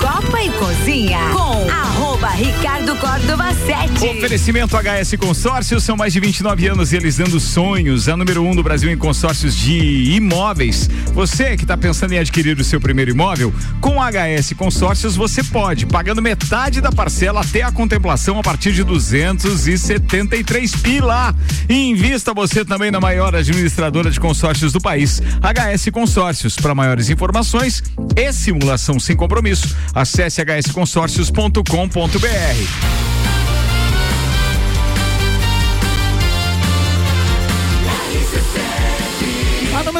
Copa e Cozinha com arroba Ricardo Córdova 7. Oferecimento HS Consórcios, são mais de 29 anos realizando sonhos. A número um do Brasil em consórcios de imóveis. Você que está pensando em adquirir o seu primeiro imóvel, com HS Consórcios você pode, pagando metade da parcela até a contemplação a partir de 273 pila. E invista você também na maior administradora de consórcios do país, HS Consórcios. Para maiores informações e simulação sem compromisso, acesse hsconsórcios.com.br.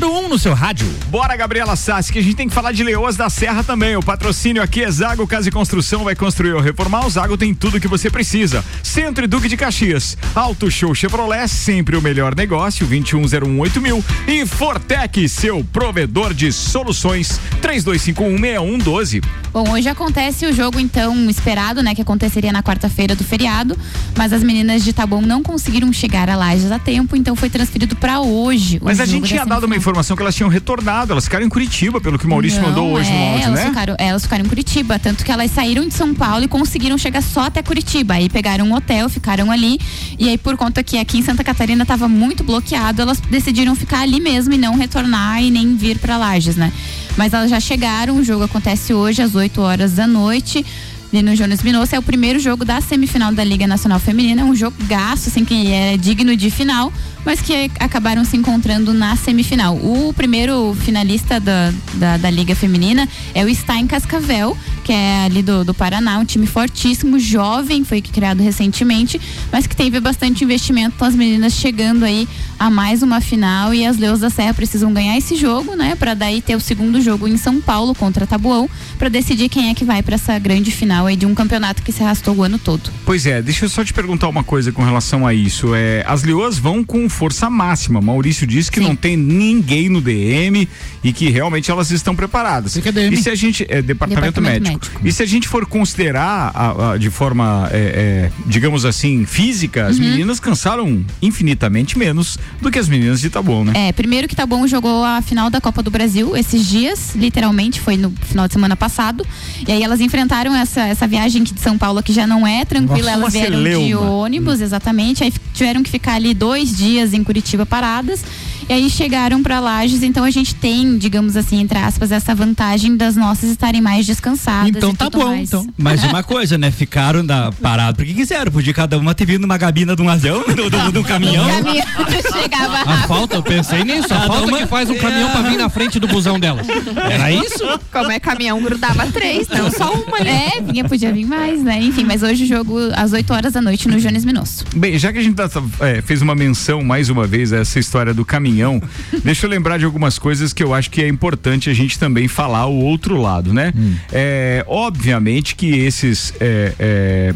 número 1 um no seu rádio. Bora, Gabriela Sassi, que a gente tem que falar de Leoas da Serra também. O patrocínio aqui é Zago Casa e Construção, vai construir ou reformar. O Zago tem tudo que você precisa. Centro e Duque de Caxias. Auto Show Chevrolet, sempre o melhor negócio, 21018000 mil. E Fortec, seu provedor de soluções, 32516112. Bom, hoje acontece o jogo então esperado, né, que aconteceria na quarta-feira do feriado, mas as meninas de Taboão não conseguiram chegar a Lages a tempo, então foi transferido para hoje. Mas a gente tinha da dado uma informação que elas tinham retornado, elas ficaram em Curitiba, pelo que o Maurício Não, mandou hoje no é, áudio, elas né? Ficaram, elas ficaram em Curitiba, tanto que elas saíram de São Paulo e conseguiram chegar só até Curitiba. Aí pegaram um hotel, ficaram ali. E aí, por conta que aqui em Santa Catarina estava muito bloqueado, elas decidiram ficar ali mesmo e não retornar e nem vir para Lages, né? Mas elas já chegaram, o jogo acontece hoje às 8 horas da noite. No Jonas Minosso é o primeiro jogo da semifinal da Liga Nacional Feminina, um jogo gasto, assim, que é digno de final, mas que acabaram se encontrando na semifinal. O primeiro finalista da, da, da Liga Feminina é o Stein Cascavel, que é ali do, do Paraná, um time fortíssimo, jovem, foi criado recentemente, mas que teve bastante investimento. Então as meninas chegando aí a mais uma final e as Leões da Serra precisam ganhar esse jogo, né? Para daí ter o segundo jogo em São Paulo contra Tabuão, para decidir quem é que vai para essa grande final aí de um campeonato que se arrastou o ano todo. Pois é, deixa eu só te perguntar uma coisa com relação a isso. É, as leoas vão com força máxima. Maurício disse que não tem ninguém no DM e que realmente elas estão preparadas. E se a gente. É, departamento, Departamento médico. E se a gente for considerar a- a- de forma, é, é, digamos assim, física, as Uhum. meninas cansaram infinitamente menos do que as meninas de Taboão, né? É, primeiro que Taboão jogou a final da Copa do Brasil esses dias, literalmente, foi no final de semana passado. E aí elas enfrentaram essa, essa viagem aqui de São Paulo, que já não é tranquila, Nossa, elas vieram de ônibus, exatamente. Aí tiveram que ficar ali dois dias em Curitiba paradas. E aí chegaram para Lages, então a gente tem, digamos assim, entre aspas, essa vantagem das nossas estarem mais descansadas. Então e tá tudo bom, mais. então. Mas uma coisa, né? Ficaram da, parados porque quiseram. Podia cada uma ter vindo numa gabina de um avião, [LAUGHS] do, do, de um caminhão. [LAUGHS] caminhão chegava A falta, eu pensei nisso. A Cada falta uma- que faz um caminhão pra vir na frente do busão delas. Era isso? Como é caminhão, grudava três, não só uma ali. É, vinha, podia vir mais, né? Enfim, mas hoje o jogo às 8 horas da noite no Jones Minosso. Bem, já que a gente tá- é, fez uma menção mais uma vez a essa história do caminhão, [LAUGHS] deixa eu lembrar de algumas coisas que eu acho que é importante a gente também falar o outro lado, né? É, obviamente que esses é, é,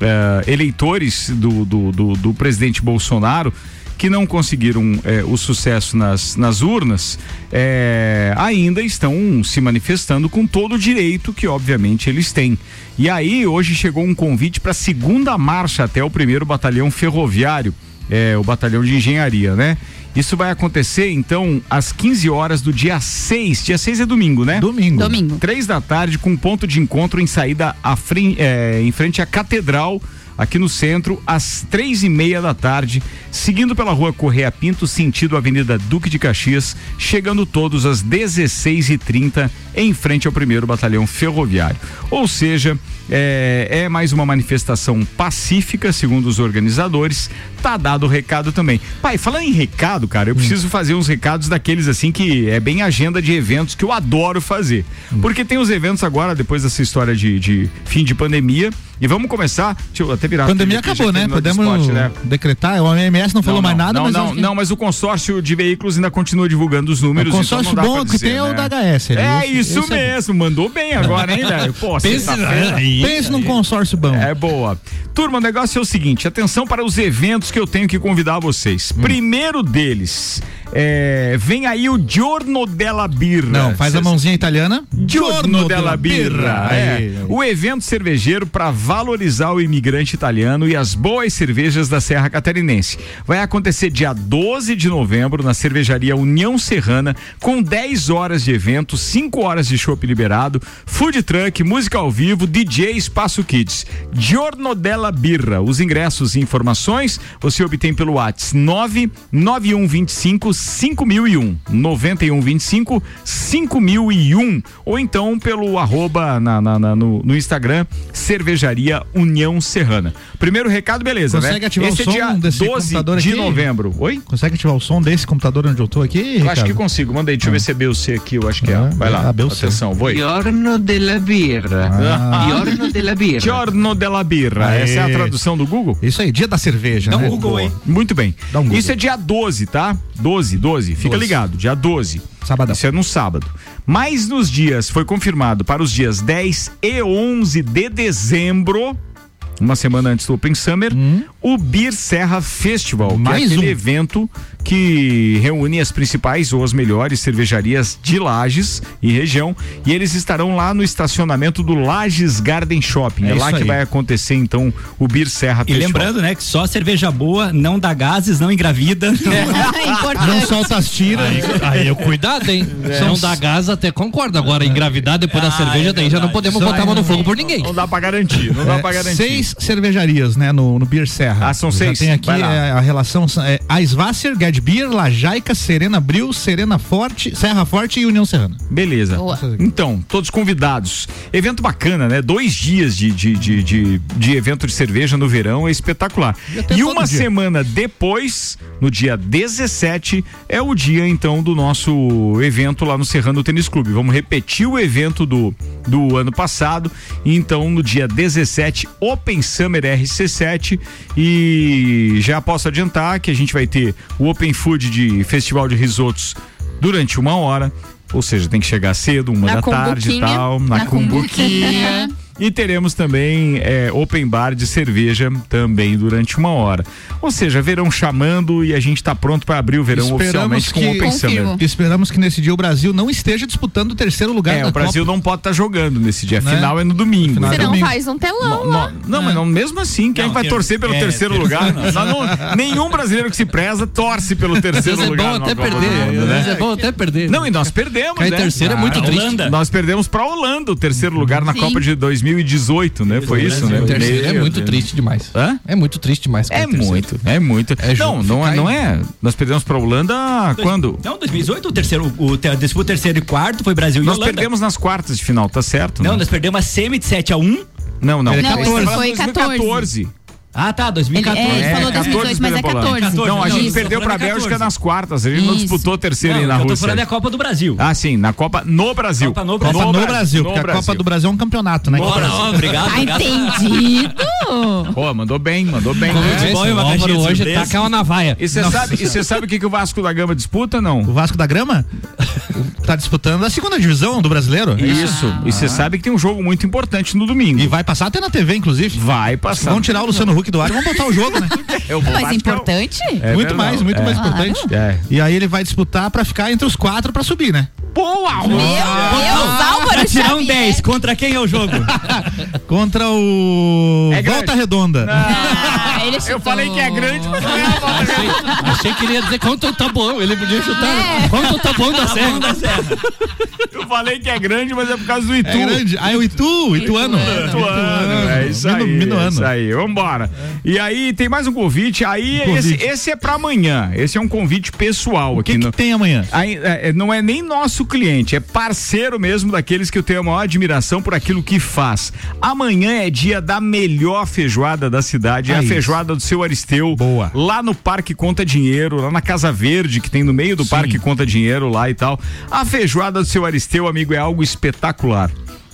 é, eleitores do, do, do, do presidente Bolsonaro que não conseguiram é, o sucesso nas, nas urnas, é, ainda estão se manifestando com todo o direito que, obviamente, eles têm. E aí, hoje chegou um convite para a segunda marcha até o primeiro batalhão ferroviário, é, o batalhão de engenharia, né? Isso vai acontecer, então, às 15 horas do dia 6. Dia 6 é domingo, né? Domingo. Domingo. Três da tarde, com ponto de encontro em saída à fren- é, em frente à Catedral, aqui no centro, às três e meia da tarde, seguindo pela rua Correia Pinto, sentido Avenida Duque de Caxias, chegando todos às 16 e 30 em frente ao primeiro batalhão ferroviário. Ou seja, é, é mais uma manifestação pacífica, segundo os organizadores. Tá dado o recado também. Pai, falando em recado, cara, eu preciso fazer uns recados daqueles assim que é bem agenda de eventos que eu adoro fazer. Porque tem os eventos agora, depois dessa história de, de fim de pandemia. E vamos começar. Deixa eu até virar. a Pandemia acabou, né? de Podemos esporte, né? decretar. O OMS não falou mais nada, não, mas. não, não, mas o consórcio de veículos ainda continua divulgando os números. O consórcio então não bom que dizer, tem é o né? da HS. É Esse- isso esse é mesmo, mandou bem agora, hein, velho? Pô, Pense-. Pense num consórcio bom. É boa. Turma, o negócio é o seguinte: atenção para os eventos que eu tenho que convidar vocês. Hum. Primeiro deles, é, vem aí o Giorno della Birra. Não, faz a Cês- mãozinha italiana. Giorno della Birra. É, Aí. o evento cervejeiro para valorizar o imigrante italiano e as boas cervejas da Serra Catarinense. Vai acontecer dia 12 de novembro na cervejaria União Serrana, com 10 horas de evento, 5 horas de chopp liberado, food truck, música ao vivo, DJ Espaço Kids. Giorno della Birra. Os ingressos e informações você obtém pelo WhatsApp 99125 5001 9125 5001 ou então pelo arroba na, na- na- no, no Instagram Cervejaria União Serrana. Primeiro recado, beleza, Consegue né? ativar Esse o som é dia desse 12 computador de aqui? novembro. Oi? Consegue ativar o som desse computador onde eu tô aqui? Eu acho Ricardo? que consigo. Manda aí, deixa eu ver se é BC aqui, eu acho que é. Vai lá. ah, BC. Atenção, vai. Giorno della birra. Ah. Giorno della birra. Giorno della Birra. Aê. Essa é a tradução do Google? Isso aí, dia da cerveja, Dá um né? Google Boa. aí. Muito bem. Dá um Google. Isso é dia 12, tá? 12, 12. Fica 12. ligado, dia 12. Sabadão. Isso é no sábado. Mas nos dias, foi confirmado para os dias 10 e 11 de dezembro, uma semana antes do Open Summer, o Bir Serra Festival, que Hum. Mais é aquele um. evento que reúne as principais ou as melhores cervejarias de Lages e região, e eles estarão lá no estacionamento do Lages Garden Shopping. É, É lá que aí. vai acontecer então o Bir Serra E Festival. lembrando, né, que só cerveja boa não dá gases, não engravida. [LAUGHS] Não solta as tiras. Aí, aí eu cuidado, hein? Se [LAUGHS] não dá gás, até concordo. Agora, engravidar depois da cerveja, daí já não podemos Isso botar a mão no não- fogo por ninguém. Não dá pra garantir, não dá É, pra garantir. seis cervejarias, né, no, no Beer Serra. Ah, são Já seis? Tem aqui é, a relação é, Eisvasser, Gad Beer, Lajaica, Serena Bril, Serena Forte, Serra Forte e União Serrana. Beleza. Então, todos convidados. Evento bacana, né? Dois dias de, de, de, de, de evento de cerveja no verão é espetacular. E uma dia. semana depois, no dia 17, é o dia então do nosso evento lá no Serrano Tênis Clube. Vamos repetir o evento do, do ano passado. Então, no dia 17, Open Summer RC7. E já posso adiantar que a gente vai ter o Open Food de Festival de Risotos durante uma hora. Ou seja, tem que chegar cedo, uma Na da tarde e tal, na, Na cumbuquinha. E teremos também é, open bar de cerveja também durante uma hora. Ou seja, verão chamando e a gente está pronto para abrir o verão oficialmente com o Open Summer. esperamos que nesse dia o Brasil não esteja disputando o terceiro lugar É, da o Brasil Copa. não pode estar jogando nesse dia. Né? Final é no domingo. Você Então- não faz um telão lá. não, mas não, mesmo assim, quem é que vai ter- torcer pelo é, terceiro ter- lugar? [LAUGHS] não. Não- nenhum brasileiro que se preza torce pelo terceiro vezes é lugar. bom até perder, Mundo, né? é bom até perder. Não, e nós perdemos, né? terceiro é muito Ah, triste. Holanda. Nós perdemos pra Holanda o terceiro lugar na Sim. Copa de 2018, né? Foi isso, né? O terceiro é muito triste demais. Hã? É muito triste demais. É muito, é muito. É não, não, é- não é. Nós perdemos pra Holanda quando? Não, 2018, o terceiro, o, te- disputa terceiro e quarto foi Brasil e Nós Holanda. perdemos nas quartas de final, tá certo? Não, né? nós perdemos a semi de 7 a 1 Não, não. Não, Nós esse falamos foi 2014. Ah, tá, 2014. Ele- é, ele falou 14 2018, mas é perdemos pra Holanda. 14. Não, a gente Isso. perdeu pra é Bélgica 14. nas quartas. A gente não Isso. disputou terceiro Não, na o que eu tô Rússia. falando é a Copa do Brasil. Ah, sim, na Copa no Brasil. Copa no Copa Brasil. no Brasil, no porque a Copa do Brasil é um campeonato, né? Bom, não, obrigado, Ah, entendido. Pô, mandou bem, mandou bem. Né? é uma o Álvaro hoje surpresa. taca uma navalha. E você sabe, e você sabe o que, que o Vasco da Gama disputa, não? O Vasco da Grama tá disputando a segunda divisão do brasileiro. Isso. E você sabe que tem um jogo muito importante no domingo. E vai passar até na TV, inclusive. Vai passar. Vão tirar o Luciano Huck do ar vão botar o jogo, né? [LAUGHS] Eu vou Mas é o- importante? É muito verdade. mais, muito É. mais importante. É. E aí ele vai disputar pra ficar entre os quatro pra subir, né? Boa! Meu Deus, Álvaro um Xavier. 10, contra quem é o jogo? [LAUGHS] Contra o É. Volta Redonda. Ah, ele Eu falei que é grande, mas não é a bola. Achei, achei que ele ia dizer quanto tá bom. Ele podia chutar. É. Quanto tá bom da Serra. da Serra. Eu falei que é grande, mas é por causa do Itu. É grande. Ah, é o Itu, Ituano. Ituano, é isso aí. Minu- Minuano. Isso aí, vambora. E aí, tem mais um convite. Aí, Um esse, convite. esse é pra amanhã. Esse é um convite pessoal O aqui. que, no- que tem amanhã? Aí, é, não é nem nosso cliente, é parceiro mesmo daqueles que eu tenho a maior admiração por aquilo que faz. Amanhã é dia da melhor feijoada da cidade, é Ah, a feijoada do seu Aristeu. Boa. Lá no Parque Conta Dinheiro, lá na Casa Verde, que tem no meio do Parque Conta Dinheiro lá e tal. A feijoada do seu Aristeu, amigo, é algo espetacular.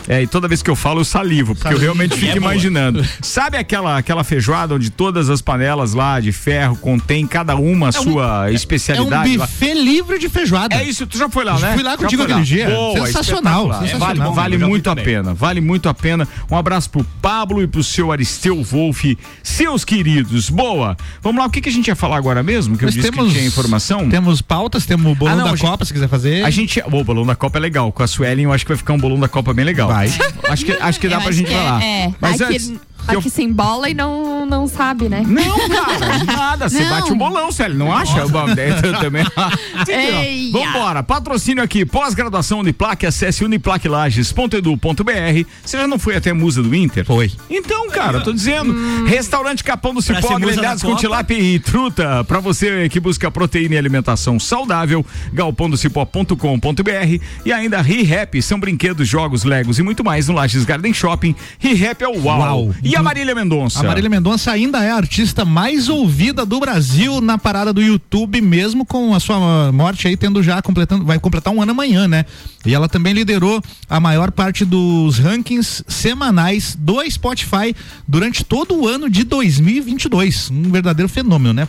É, e toda vez que eu falo, eu salivo, porque eu realmente fico É boa. imaginando. Sabe aquela, aquela feijoada onde todas as panelas lá de ferro contém cada uma a sua É um especialidade? lá? buffet livre de feijoada. É isso, tu já foi lá, né? Fui lá contigo aquele dia. Boa, Sensacional, sensacional. Vale, vale Eu já fui muito a pena, vale muito a pena. Um abraço pro Pablo e pro seu Aristeu Wolf, seus queridos. Boa. Vamos lá, o que, que a gente ia falar agora mesmo? Que eu Nós disse temos, que tinha informação. Temos pautas, temos o bolão Ah, não, da gente- Copa, se quiser fazer. A gente. O bolão da Copa é legal. Com a Suelen, eu acho que vai ficar um bolão da Copa bem legal. Vai. Acho que, acho que dá Eu pra gente que é, falar. é. Mas aqui, antes. Que eu- aqui se embola e não, não sabe, né? Não, cara, nada. Você bate um bolão, Célio, não acha? Eu eu também. [LAUGHS] Vambora, patrocínio aqui, pós-graduação Uniplaque, acesse uniplaquelages.edu.br. Você já não foi até a Musa do Inter? Foi. Então, cara, eu tô dizendo, restaurante Capão do Cipó, grelhados com tilápia e truta, pra você que busca proteína e alimentação saudável, galpondocipó.com.br e ainda ReHap, são brinquedos, jogos, legos e muito mais no Lages Garden Shopping. ReHap é o uau. Uau. E a Marília Mendonça? A Marília Mendonça ainda é a artista mais ouvida do Brasil na parada do YouTube, mesmo com a sua morte aí tendo já completando, vai completar um ano amanhã, né? E ela também liderou a maior parte dos rankings semanais do Spotify durante todo o ano de 2022. Um verdadeiro fenômeno, né?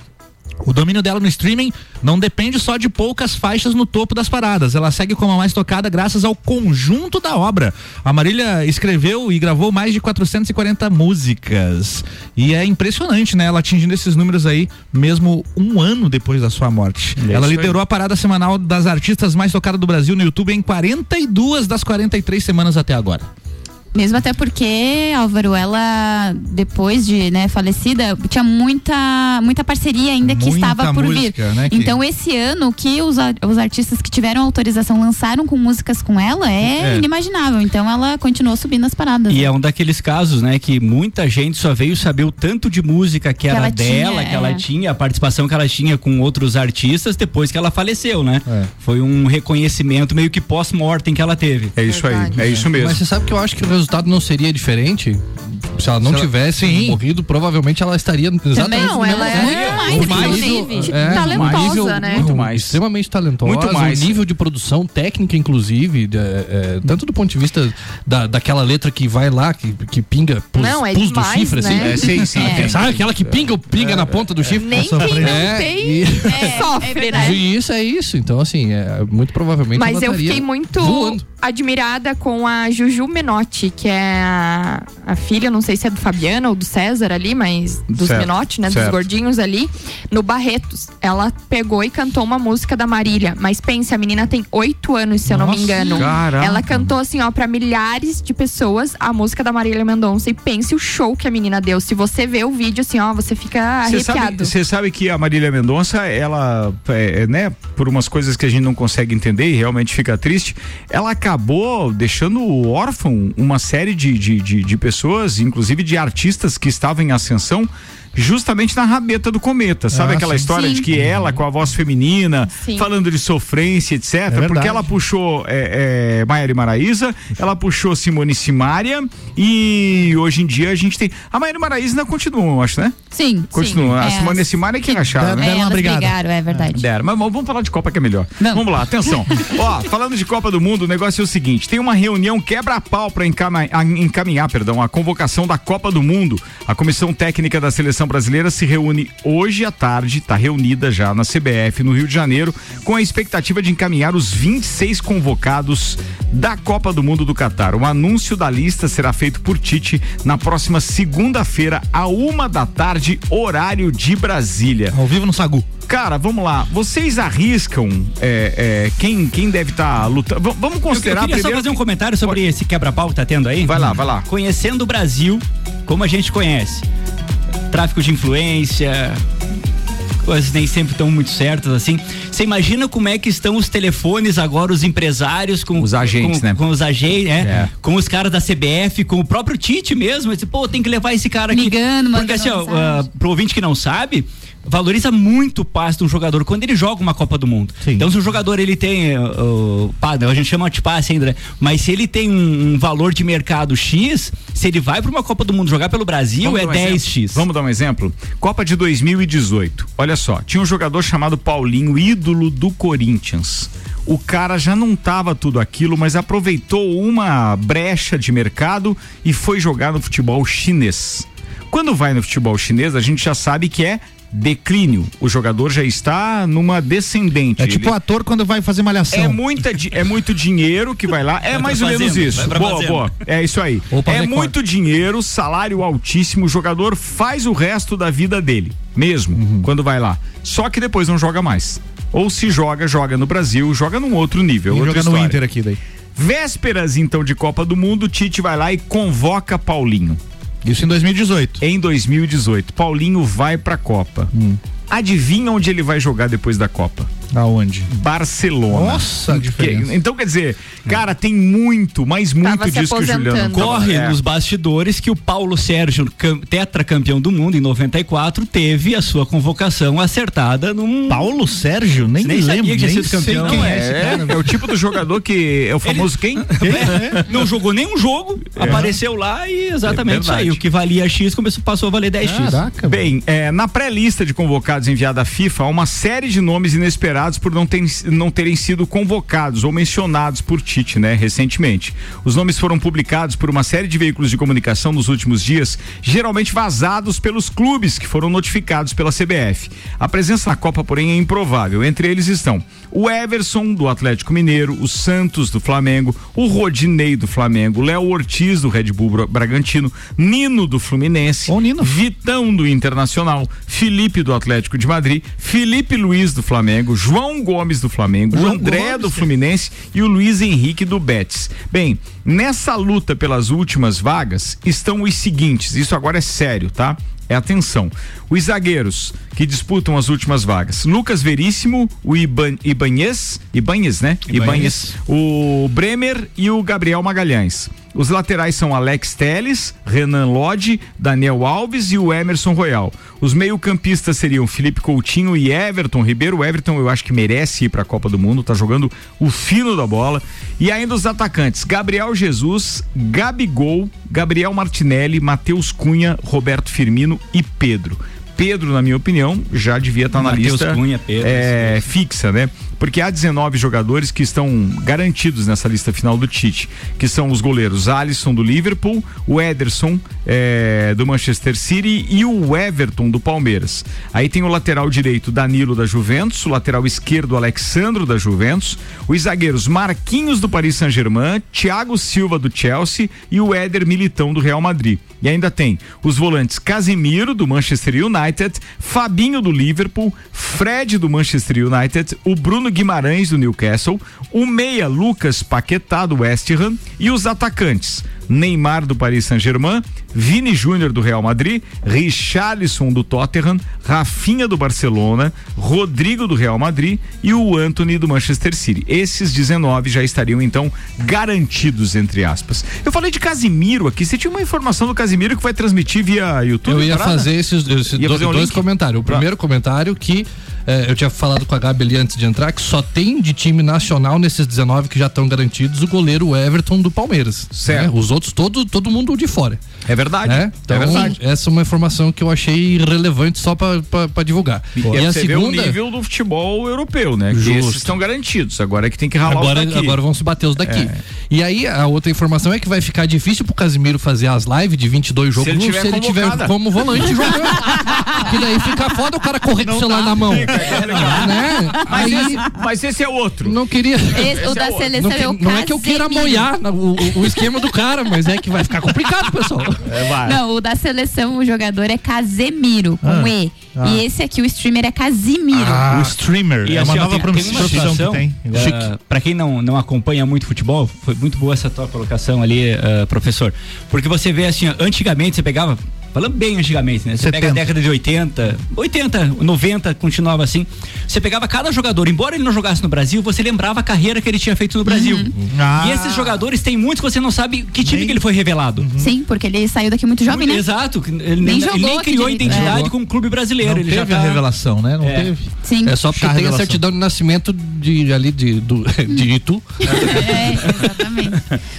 O domínio dela no streaming não depende só de poucas faixas no topo das paradas. Ela segue como a mais tocada graças ao conjunto da obra. A Marília escreveu e gravou mais de 440 músicas. E é impressionante, né? Ela atingindo esses números aí, mesmo um ano depois da sua morte. É Ela isso aí. liderou a parada semanal das artistas mais tocadas do Brasil no YouTube em 42 das 43 semanas até agora. Mesmo até porque, Álvaro, ela, depois de né, falecida, tinha muita, muita parceria ainda que Muita estava por música, vir. né, que- Então, esse ano, que os, os artistas que tiveram autorização lançaram com músicas com ela é, É. inimaginável. Então, ela continuou subindo as paradas. E é um daqueles casos, né, que muita gente só veio saber o tanto de música que, era ela dela, tinha, que ela é. tinha, a participação que ela tinha com outros artistas depois que ela faleceu, né? Foi um reconhecimento meio que pós-mortem que ela teve. É isso aí, é isso mesmo. Mas você sabe que eu acho que o resultado não seria diferente? Se ela não Se ela- tivesse morrido, provavelmente ela estaria exatamente Não, ela é muito mais, nível- é, talentosa, nível né? Muito mais. Extremamente talentosa. Muito mais. O nível de produção técnica, inclusive, de- é, tanto do ponto de vista da, daquela letra que vai lá, que, que pinga pus, Não, é pus do demais, chifre, assim. né? É, sim, sim. É, Sabe aquela que pinga ou pinga na ponta do chifre? Nem quem não É, tem [LAUGHS] sofre, né? E isso é isso. Então, assim, é, muito provavelmente Mas ela eu fiquei muito voando. Admirada com a Juju Menotti, que é a, a filha, não sei se é do Fabiano ou do César ali, mas dos Certo, Menotti, né? certo. Dos gordinhos ali, no Barretos. Ela pegou e cantou uma música da Marília. Mas pense, a menina tem oito anos, se eu não me Nossa, engano. caraca. Ela cantou assim, ó, pra milhares de pessoas a música da Marília Mendonça. E pense o show que a menina deu. Se você vê o vídeo, assim, ó, você fica sabe, arrepiado. você sabe que a Marília Mendonça, ela, é, né, por umas coisas que a gente não consegue entender e realmente fica triste, ela acabou deixando órfão uma série de, de, de, de pessoas, inclusive de artistas que estavam em ascensão. Justamente na rabeta do cometa, sabe Ah, aquela sim. história Sim. de que ela, com a voz feminina, Sim. falando de sofrência, etc. porque verdade. ela puxou é, é, Maiara e Maraísa, ela puxou Simone Simaria e hoje em dia a gente tem. A Maiara e Maraísa ainda continuam, eu acho, né? Sim. Continua. sim. A É, Simone e Simaria que racharam, né? É, elas brigaram, é verdade. Deram, mas vamos falar de Copa que é melhor. Vamos lá, atenção. [LAUGHS] Ó, falando de Copa do Mundo, o negócio é o seguinte: tem uma reunião quebra-pau para encaminhar, encaminhar perdão, a convocação da Copa do Mundo. A comissão técnica da seleção brasileira se reúne hoje à tarde, está reunida já na CBF, no Rio de Janeiro, com a expectativa de encaminhar os 26 convocados da Copa do Mundo do Catar. O anúncio da lista será feito por Tite na próxima segunda-feira, à uma da tarde, horário de Brasília. Ao vivo no Sagu. Cara, vamos lá. Vocês arriscam é, é, quem, quem deve estar lutando? V- vamos Eu, considerar eu queria primeiro. só fazer um comentário sobre esse quebra-pau que tá tendo aí. Vai lá, vai lá. Conhecendo o Brasil, como a gente conhece. Tráfico de influência, coisas nem sempre estão muito certas assim. Você imagina como é que estão os telefones agora, os empresários com Os agentes, com, né? Com os agentes, né? É. Com os caras da CBF, com o próprio Tite mesmo. Esse, Pô, tem que levar esse cara aqui. Ligando, mandando Porque assim, ó, ah, pro ouvinte que não sabe, valoriza muito o passe de um jogador quando ele joga uma Copa do Mundo. Então, se o jogador ele tem, uh, a gente chama de passe ainda, né? mas se ele tem um, um valor de mercado X, se ele vai para uma Copa do Mundo jogar pelo Brasil, Vamos é um 10x. exemplo? Vamos dar um exemplo? Copa de 2018. Olha só, tinha um jogador chamado Paulinho, ídolo do Corinthians. O cara já não tava tudo aquilo, mas aproveitou uma brecha de mercado e foi jogar no futebol chinês. Quando vai no futebol chinês, a gente já sabe que é declínio. O jogador já está numa descendente. É tipo Ele- o ator quando vai fazer malhação. é, muita, é muito dinheiro que vai lá. É Vai mais ou menos isso. Boa, fazenda. boa. É isso aí. É muito dinheiro, salário altíssimo. O jogador faz o resto da vida dele, mesmo, Uhum. quando vai lá. Só que depois não joga mais. Ou se joga, joga no Brasil, joga num outro nível. Outra joga no história. Inter aqui daí. Vésperas, então, de Copa do Mundo, Tite vai lá e convoca Paulinho. Isso em 2018. Em 2018. Paulinho vai pra Copa. Hum. Adivinha onde ele vai jogar depois da Copa? Aonde? Barcelona. Nossa, Que- diferença. então, quer dizer, cara, tem muito, mas muito Tava disso que o Juliano Corre é. nos bastidores que o Paulo Sérgio, cam- tetracampeão do mundo em 94, teve a sua convocação acertada num. Paulo Sérgio? Nem, Nem me sabia lembro, que nem sido sei campeão. Não, é esse É, cara. é o tipo do jogador que é o famoso quem? É, não jogou nenhum jogo, apareceu lá e exatamente É isso aí. verdade. O que valia X começou, passou a valer 10X. Caraca, Bem, é, na pré-lista de convocados enviada à FIFA, há uma série de nomes inesperados por não, terem- não terem sido convocados ou mencionados por Tite, né, recentemente. Os nomes foram publicados por uma série de veículos de comunicação nos últimos dias, geralmente vazados pelos clubes que foram notificados pela CBF. A presença na Copa, porém, é improvável. Entre eles estão o Everson, do Atlético Mineiro, o Santos, do Flamengo, o Rodinei, do Flamengo, o Léo Ortiz, do Red Bull Bra- Bragantino, Nino, do Fluminense, Vitão, do Internacional, Felipe, do Atlético Atlético de Madrid, Felipe Luiz do Flamengo, João Gomes do Flamengo, João André Gomes, do. Fluminense e o Luiz Henrique do Betis. Bem, nessa luta pelas últimas vagas estão os seguintes, isso agora é sério, tá? É atenção. Os zagueiros que disputam as últimas vagas: Lucas Veríssimo, o Iban, Ibanez, Ibanez, né? Ibanez. o Bremer e o Gabriel Magalhães. Os laterais são Alex Teles, Renan Lodge, Daniel Alves e o Emerson Royal. Os meio-campistas seriam Felipe Coutinho e Everton Ribeiro. O Everton eu acho que merece ir para a Copa do Mundo, tá jogando o fino da bola. E ainda os atacantes: Gabriel Jesus, Gabigol, Gabriel Martinelli, Matheus Cunha, Roberto Firmino e Pedro. Pedro, na minha opinião, já devia estar na Matheus lista Cunha, Pedro, é, fixa, né? Porque há 19 jogadores que estão garantidos nessa lista final do Tite, que são os goleiros Alisson do Liverpool, o Ederson é, do Manchester City e o Everton do Palmeiras. Aí tem o lateral direito Danilo da Juventus, o lateral esquerdo Alexandro da Juventus, os zagueiros Marquinhos do Paris Saint-Germain, Thiago Silva do Chelsea e o Éder Militão do Real Madrid. E ainda tem os volantes Casemiro do Manchester United, Fabinho do Liverpool, Fred do Manchester United, o Bruno Guimarães do Newcastle, o meia Lucas Paquetá do West Ham e os atacantes Neymar do Paris Saint-Germain, Vini Júnior do Real Madrid, Richarlison do Tottenham, Rafinha do Barcelona, Rodrigo do Real Madrid e o Anthony do Manchester City. Esses 19 já estariam então garantidos entre aspas. Eu falei de Casimiro aqui, você tinha uma informação do Casimiro que vai transmitir via YouTube? Eu ia fazer esses, esses do- fazer um dois comentários. O primeiro comentário que eh, eu tinha falado com a Gabi ali antes de entrar, que só tem de time nacional nesses 19 que já estão garantidos o goleiro Everton do Palmeiras. Certo. né? Os outros, todo, todo mundo de fora. É verdade. né? Então, é verdade. essa é uma informação que eu achei relevante só para divulgar. E, E a você vê o segunda. nível do futebol europeu, né? Que Justo. esses estão garantidos. Agora é que tem que ralar Agora, os daqui. agora vão se bater os daqui. É. E aí, a outra informação é que vai ficar difícil pro Casimiro fazer as lives de 22 jogos ele tiver se ele tiver como volante jogando. [LAUGHS] que daí fica foda o cara correr com o celular na mão. Né? Mas, Aí, esse, mas esse é outro. não queria. Esse- o Esse da é seleção Não, é o que- não é que eu queira moiar o, o- esquema do cara, mas é que vai ficar complicado, pessoal. É, vai. Não, o da seleção, o jogador é Casemiro, com Ah. E. Ah. E esse aqui, o streamer, é Casimiro. o streamer. E é uma assim, nova profissão que tem. ah, pra quem não, não acompanha muito futebol, foi muito boa essa tua colocação ali, ah, professor. Porque você vê assim, antigamente você pegava, falando bem antigamente, né? Você pega a 70. década de 80, 80, 90, continuava assim. Você pegava cada jogador, embora ele não jogasse no Brasil, você lembrava a carreira que ele tinha feito no Brasil. Ah. E esses jogadores tem muitos que você não sabe que time que ele foi revelado. Sim, porque ele saiu daqui muito jovem, né? Exato, ele Nem nem, ele jogou nem criou identidade É. com o clube brasileiro. Não ele teve já a tá... revelação, né? Não É. teve. Sim. É só porque tem a certidão de nascimento de, ali de, do, [LAUGHS] de Itu. [LAUGHS] É, exatamente.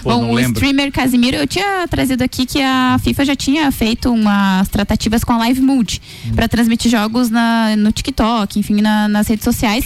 Pô, Bom, o lembro. streamer Casimiro, eu tinha trazido aqui que a FIFA já tinha feito umas tratativas com a Live Mood Hum. pra transmitir jogos na, no TikTok, enfim, na- nas redes sociais.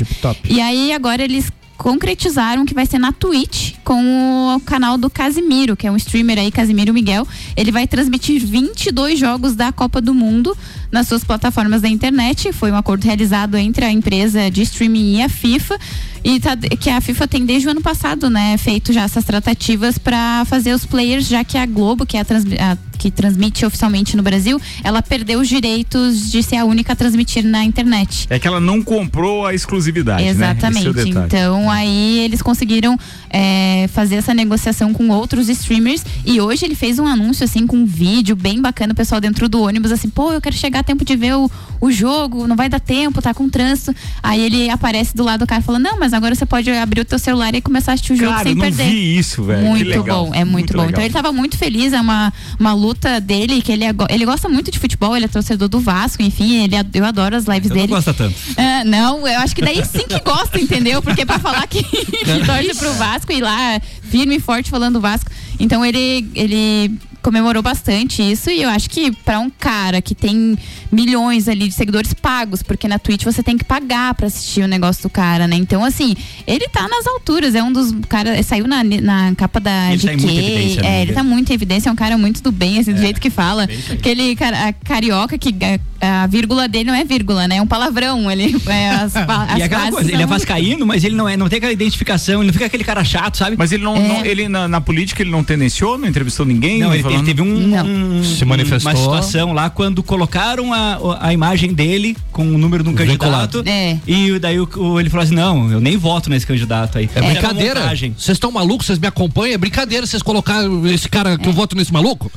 E aí agora eles concretizaram que vai ser na Twitch com o canal do Casimiro, que é um streamer aí, Casimiro Miguel. Ele vai transmitir 22 jogos da Copa do Mundo nas suas plataformas da internet. Foi um acordo realizado entre a empresa de streaming e a FIFA. E tá- que a FIFA tem desde o ano passado, né, feito já essas tratativas para fazer os players, já que a Globo, que é a, transmi- a- que transmite oficialmente no Brasil, ela perdeu os direitos de ser a única a transmitir na internet. É que ela não comprou a exclusividade, né? Exatamente. Esse é então aí eles conseguiram é, fazer essa negociação com outros streamers e hoje ele fez um anúncio assim com um vídeo bem bacana, o pessoal dentro do ônibus assim, pô, eu quero chegar a tempo de ver o, o jogo, não vai dar tempo, tá com trânsito. Aí ele aparece do lado do cara falando, não, mas agora você pode abrir o teu celular e começar a assistir o jogo Cara, sem eu não perder. vi isso, velho. Muito bom, é muito, bom. legal. Então ele tava muito feliz, é uma, uma luta dele, que ele, ago- ele gosta muito de futebol, ele é torcedor do Vasco, enfim, ele, eu adoro as lives não dele. gosta tanto. Ah, não, eu acho que daí sim que gosta, entendeu? Porque pra falar que, que [LAUGHS] torce pro Vasco e lá firme e forte falando do Vasco. Então ele, ele comemorou bastante isso e eu acho que pra um cara que tem milhões ali de seguidores pagos, porque na Twitch você tem que pagar pra assistir o negócio do cara, né? Então assim, ele tá nas alturas, é um dos caras, saiu na, na capa da Ele tá em GQ, muita evidência, é, ele tá muito em evidência, é um cara muito do bem, assim, do jeito que fala. Aquele cara, a carioca que a, a vírgula dele não é vírgula, né? É um palavrão, ele é as, [LAUGHS] as E aquela frases coisa, ele é são- vascaíno, mas ele não é, não tem aquela identificação, ele não fica aquele cara chato, sabe? Mas ele não, É. não- ele na, na política ele não tendenciou, não entrevistou ninguém. Não, ele ele teve um, um- Se manifestou. uma situação lá quando colocaram a, a imagem dele com o número de um Vinculado. candidato. É. E daí o, o- ele falou assim: não, eu nem voto nesse candidato aí. É Era brincadeira. Vocês estão malucos? Vocês me acompanham? É brincadeira vocês colocaram esse cara É. que eu voto nesse maluco?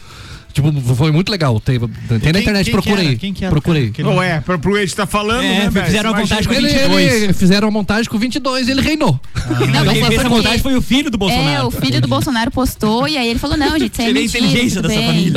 Tipo, foi muito legal. Tem, tem na internet, quem procura aí. Quem que era Procura aí. Não é, pra, pro Ed tá falando, né, velho? Imagina- ele, ele fizeram a montagem com 22 e ele reinou. Não, então, quem fez a montagem montagem foi o filho do É, o filho do Bolsonaro postou e aí ele falou: não, gente, isso aí é a mentira. inteligência tudo dessa bem.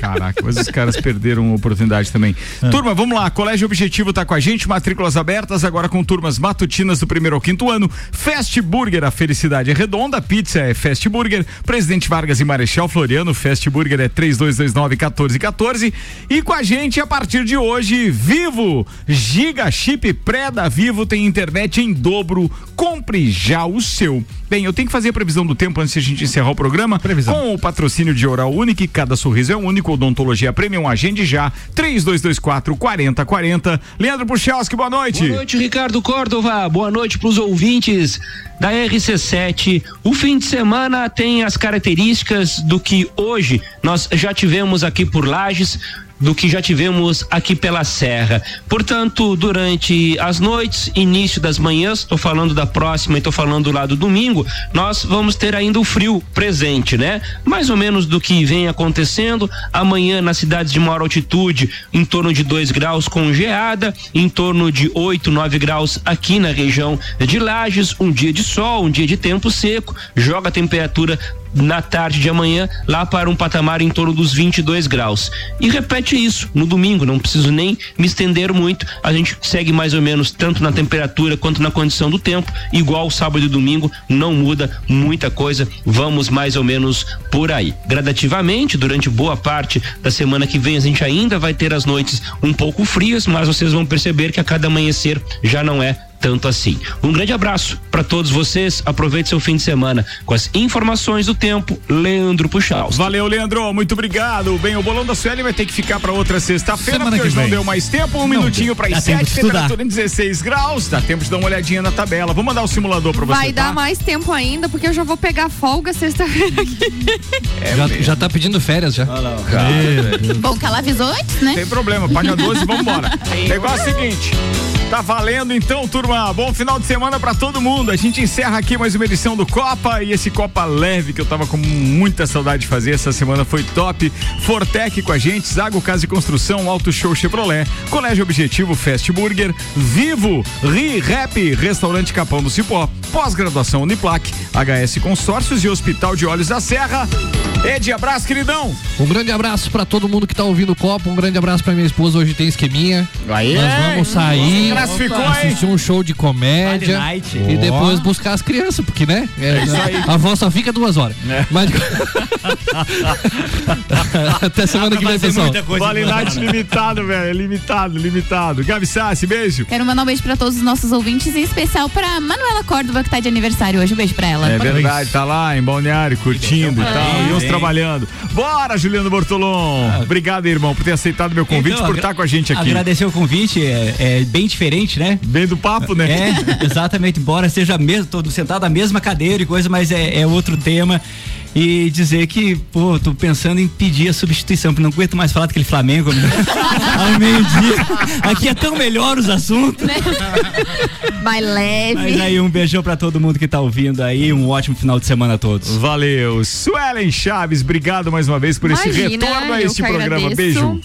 Caraca, mas os caras perderam a oportunidade também. Turma, vamos lá. Colégio Objetivo tá com a gente, matrículas abertas, agora com turmas matutinas do primeiro ao quinto ano. Fast Burger, a felicidade é redonda. Pizza é Fast Burger. Presidente Vargas e Marechal Floriano, Fast Burger é 3229-1414. E com a gente, a partir de hoje, Vivo. Giga Chip Pré da Vivo tem internet em dobro. Compre já o seu. Bem, eu tenho que fazer a previsão do tempo antes de a gente encerrar o programa. Previsão. Com o patrocínio de Oral Unique, cada sorriso é único. Odontologia Premium, agende já. 3224 4040. Leandro Puchalski, boa noite. Boa noite, Ricardo Córdova. Boa noite para os ouvintes da RC7. O fim de semana tem as características do que hoje nós já tivemos aqui por Lages. Do que já tivemos aqui pela Serra. Portanto, durante as noites, início das manhãs, estou falando da próxima e estou falando lá do domingo, nós vamos ter ainda o frio presente, né? Mais ou menos do que vem acontecendo. Amanhã, nas cidades de maior altitude, em torno de 2 graus com geada, em torno de 8, 9 graus aqui na região de Lages. Um dia de sol, um dia de tempo seco, joga a temperatura na tarde de amanhã lá para um patamar em torno dos 22 graus. E repete isso no domingo, não preciso nem me estender muito. A gente segue mais ou menos tanto na temperatura quanto na condição do tempo, igual sábado e domingo, não muda muita coisa. Vamos mais ou menos por aí. Gradativamente, durante boa parte da semana que vem, a gente ainda vai ter as noites um pouco frias, mas vocês vão perceber que a cada amanhecer já não é tanto assim. Um grande abraço para todos vocês. Aproveite seu fim de semana com as informações do tempo. Leandro Puxal. Valeu, Leandro. Muito obrigado. Bem, o bolão da Sueli vai ter que ficar para outra sexta-feira, porque que hoje não vem. deu mais tempo. Um Não minutinho para as sete, temperatura em 16 graus. Dá tempo de dar uma olhadinha na tabela. Vou mandar o simulador para você. Vai tá? dar mais tempo ainda, porque eu já vou pegar folga sexta-feira aqui. [LAUGHS] já, já tá pedindo férias já. Bom, que ela avisou antes, né? [LAUGHS] Tem problema, paga 12 e vambora. Negócio é o seguinte. Tá valendo então, turma. Bom final de semana pra todo mundo. A gente encerra aqui mais uma edição do Copa e esse Copa leve que eu tava com muita saudade de fazer. Essa semana foi top. Fortec com a gente, Zago Casa e Construção, Auto Show Chevrolet, Colégio Objetivo, Fast Burger, Vivo, Ri Rap, Restaurante Capão do Cipó, Pós-graduação Uniplac, HS Consórcios e Hospital de Olhos da Serra. Ed, abraço, queridão. Um grande abraço pra todo mundo que tá ouvindo o copo. Um grande abraço pra minha esposa. Hoje tem esqueminha. Aí, Nós vamos sair, Classificou, assistir um show de comédia e depois buscar as crianças, porque, né? É, isso aí. A avó só fica duas horas. Mas... [LAUGHS] Até semana que vem, pessoal. Vale Night limitado, velho. Limitado, limitado. Gabi Sassi, beijo. Quero mandar um beijo pra todos os nossos ouvintes, em especial pra Manuela Córdova, que tá de aniversário hoje. Um beijo pra ela. É verdade, tá lá em Balneário, curtindo e tal, e uns trabalhando. Bora, Juliano Bortolom. Obrigado, irmão, por ter aceitado meu convite, Então, por estar com a gente aqui. Agradecer o convite, é, é bem diferente, né? Bem do papo, né? É, exatamente, embora seja mesmo, todo sentado na mesma cadeira e coisa, mas é, é outro tema. E dizer que, pô, tô pensando em pedir a substituição, porque não aguento mais falar daquele Flamengo né? [LAUGHS] ao meio-dia. Aqui é tão melhor os assuntos. Mais leve. Mas aí, um beijão pra todo mundo que tá ouvindo aí, um ótimo final de semana a todos. Valeu. Suelen Chaves, obrigado mais uma vez por esse Imagina, retorno a este programa. agradeço. Beijo.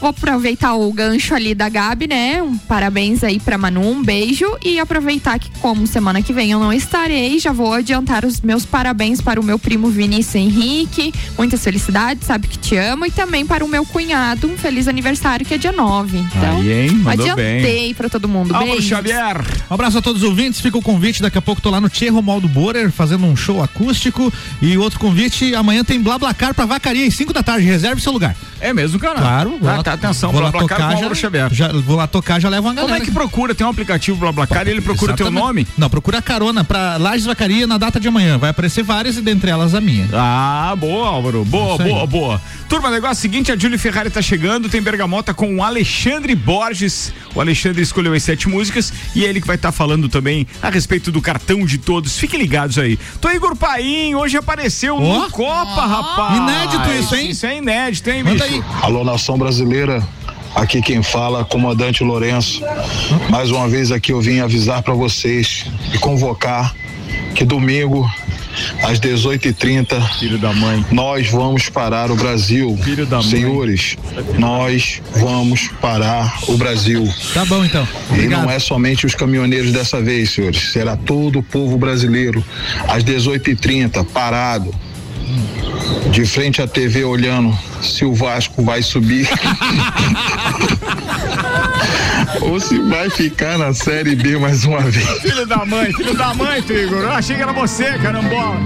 Vou aproveitar o gancho ali da Gabi, né? Um parabéns aí pra Manu, um beijo. E aproveitar que, como semana que vem eu não estarei, já vou adiantar os meus parabéns para o meu primo Vinícius Henrique. Muitas felicidades, sabe que te amo. E também para o meu cunhado, um feliz aniversário, que é dia 9. Então, Aí, hein? Mandou adiantei bem. pra todo mundo. Álvaro Beijo. Xavier. Um abraço a todos os ouvintes, fica o convite, daqui a pouco tô lá no Tierro Maldo Borer fazendo um show acústico e outro convite, amanhã tem Blablacar pra Vacaria às 5 da tarde, reserve seu lugar. É mesmo, cara? Claro. vou Tá, lá- tá, atenção, vou BlaBlaCar tocar com já, já Vou lá tocar, já levo uma galera. Como é que procura? Tem um aplicativo BlaBlaCar e ele procura teu Exatamente. nome? Não, procura carona pra Lages Vacaria na data de amanhã. Vai aparecer várias e dentre elas a minha. Ah, boa, Álvaro. Boa, boa, boa. Turma, o negócio é o seguinte: a Julie Ferrari tá chegando, tem bergamota com o Alexandre Borges. O Alexandre escolheu as sete músicas e é ele que vai estar falando também a respeito do cartão de todos. Fiquem ligados aí. Tô Igor Paim, hoje apareceu no Copa, rapaz. Inédito isso, hein? Isso é inédito, hein, Manda bicho? Aí. Alô, nação brasileira. Aqui quem fala, comandante Lourenço. Mais uma vez aqui eu vim avisar para vocês e convocar que domingo às 18h30 Filho da mãe. nós vamos parar o Brasil. Filho da mãe. Senhores, nós vamos parar o Brasil. Tá bom, então. E Obrigado. não é somente os caminhoneiros dessa vez, senhores. Será todo o povo brasileiro às 18h30 parado de frente à TV olhando se o Vasco vai subir [LAUGHS] ou se vai ficar na Série B mais uma vez. Filho da mãe, filho da mãe, Igor. Eu achei que era você, carambola.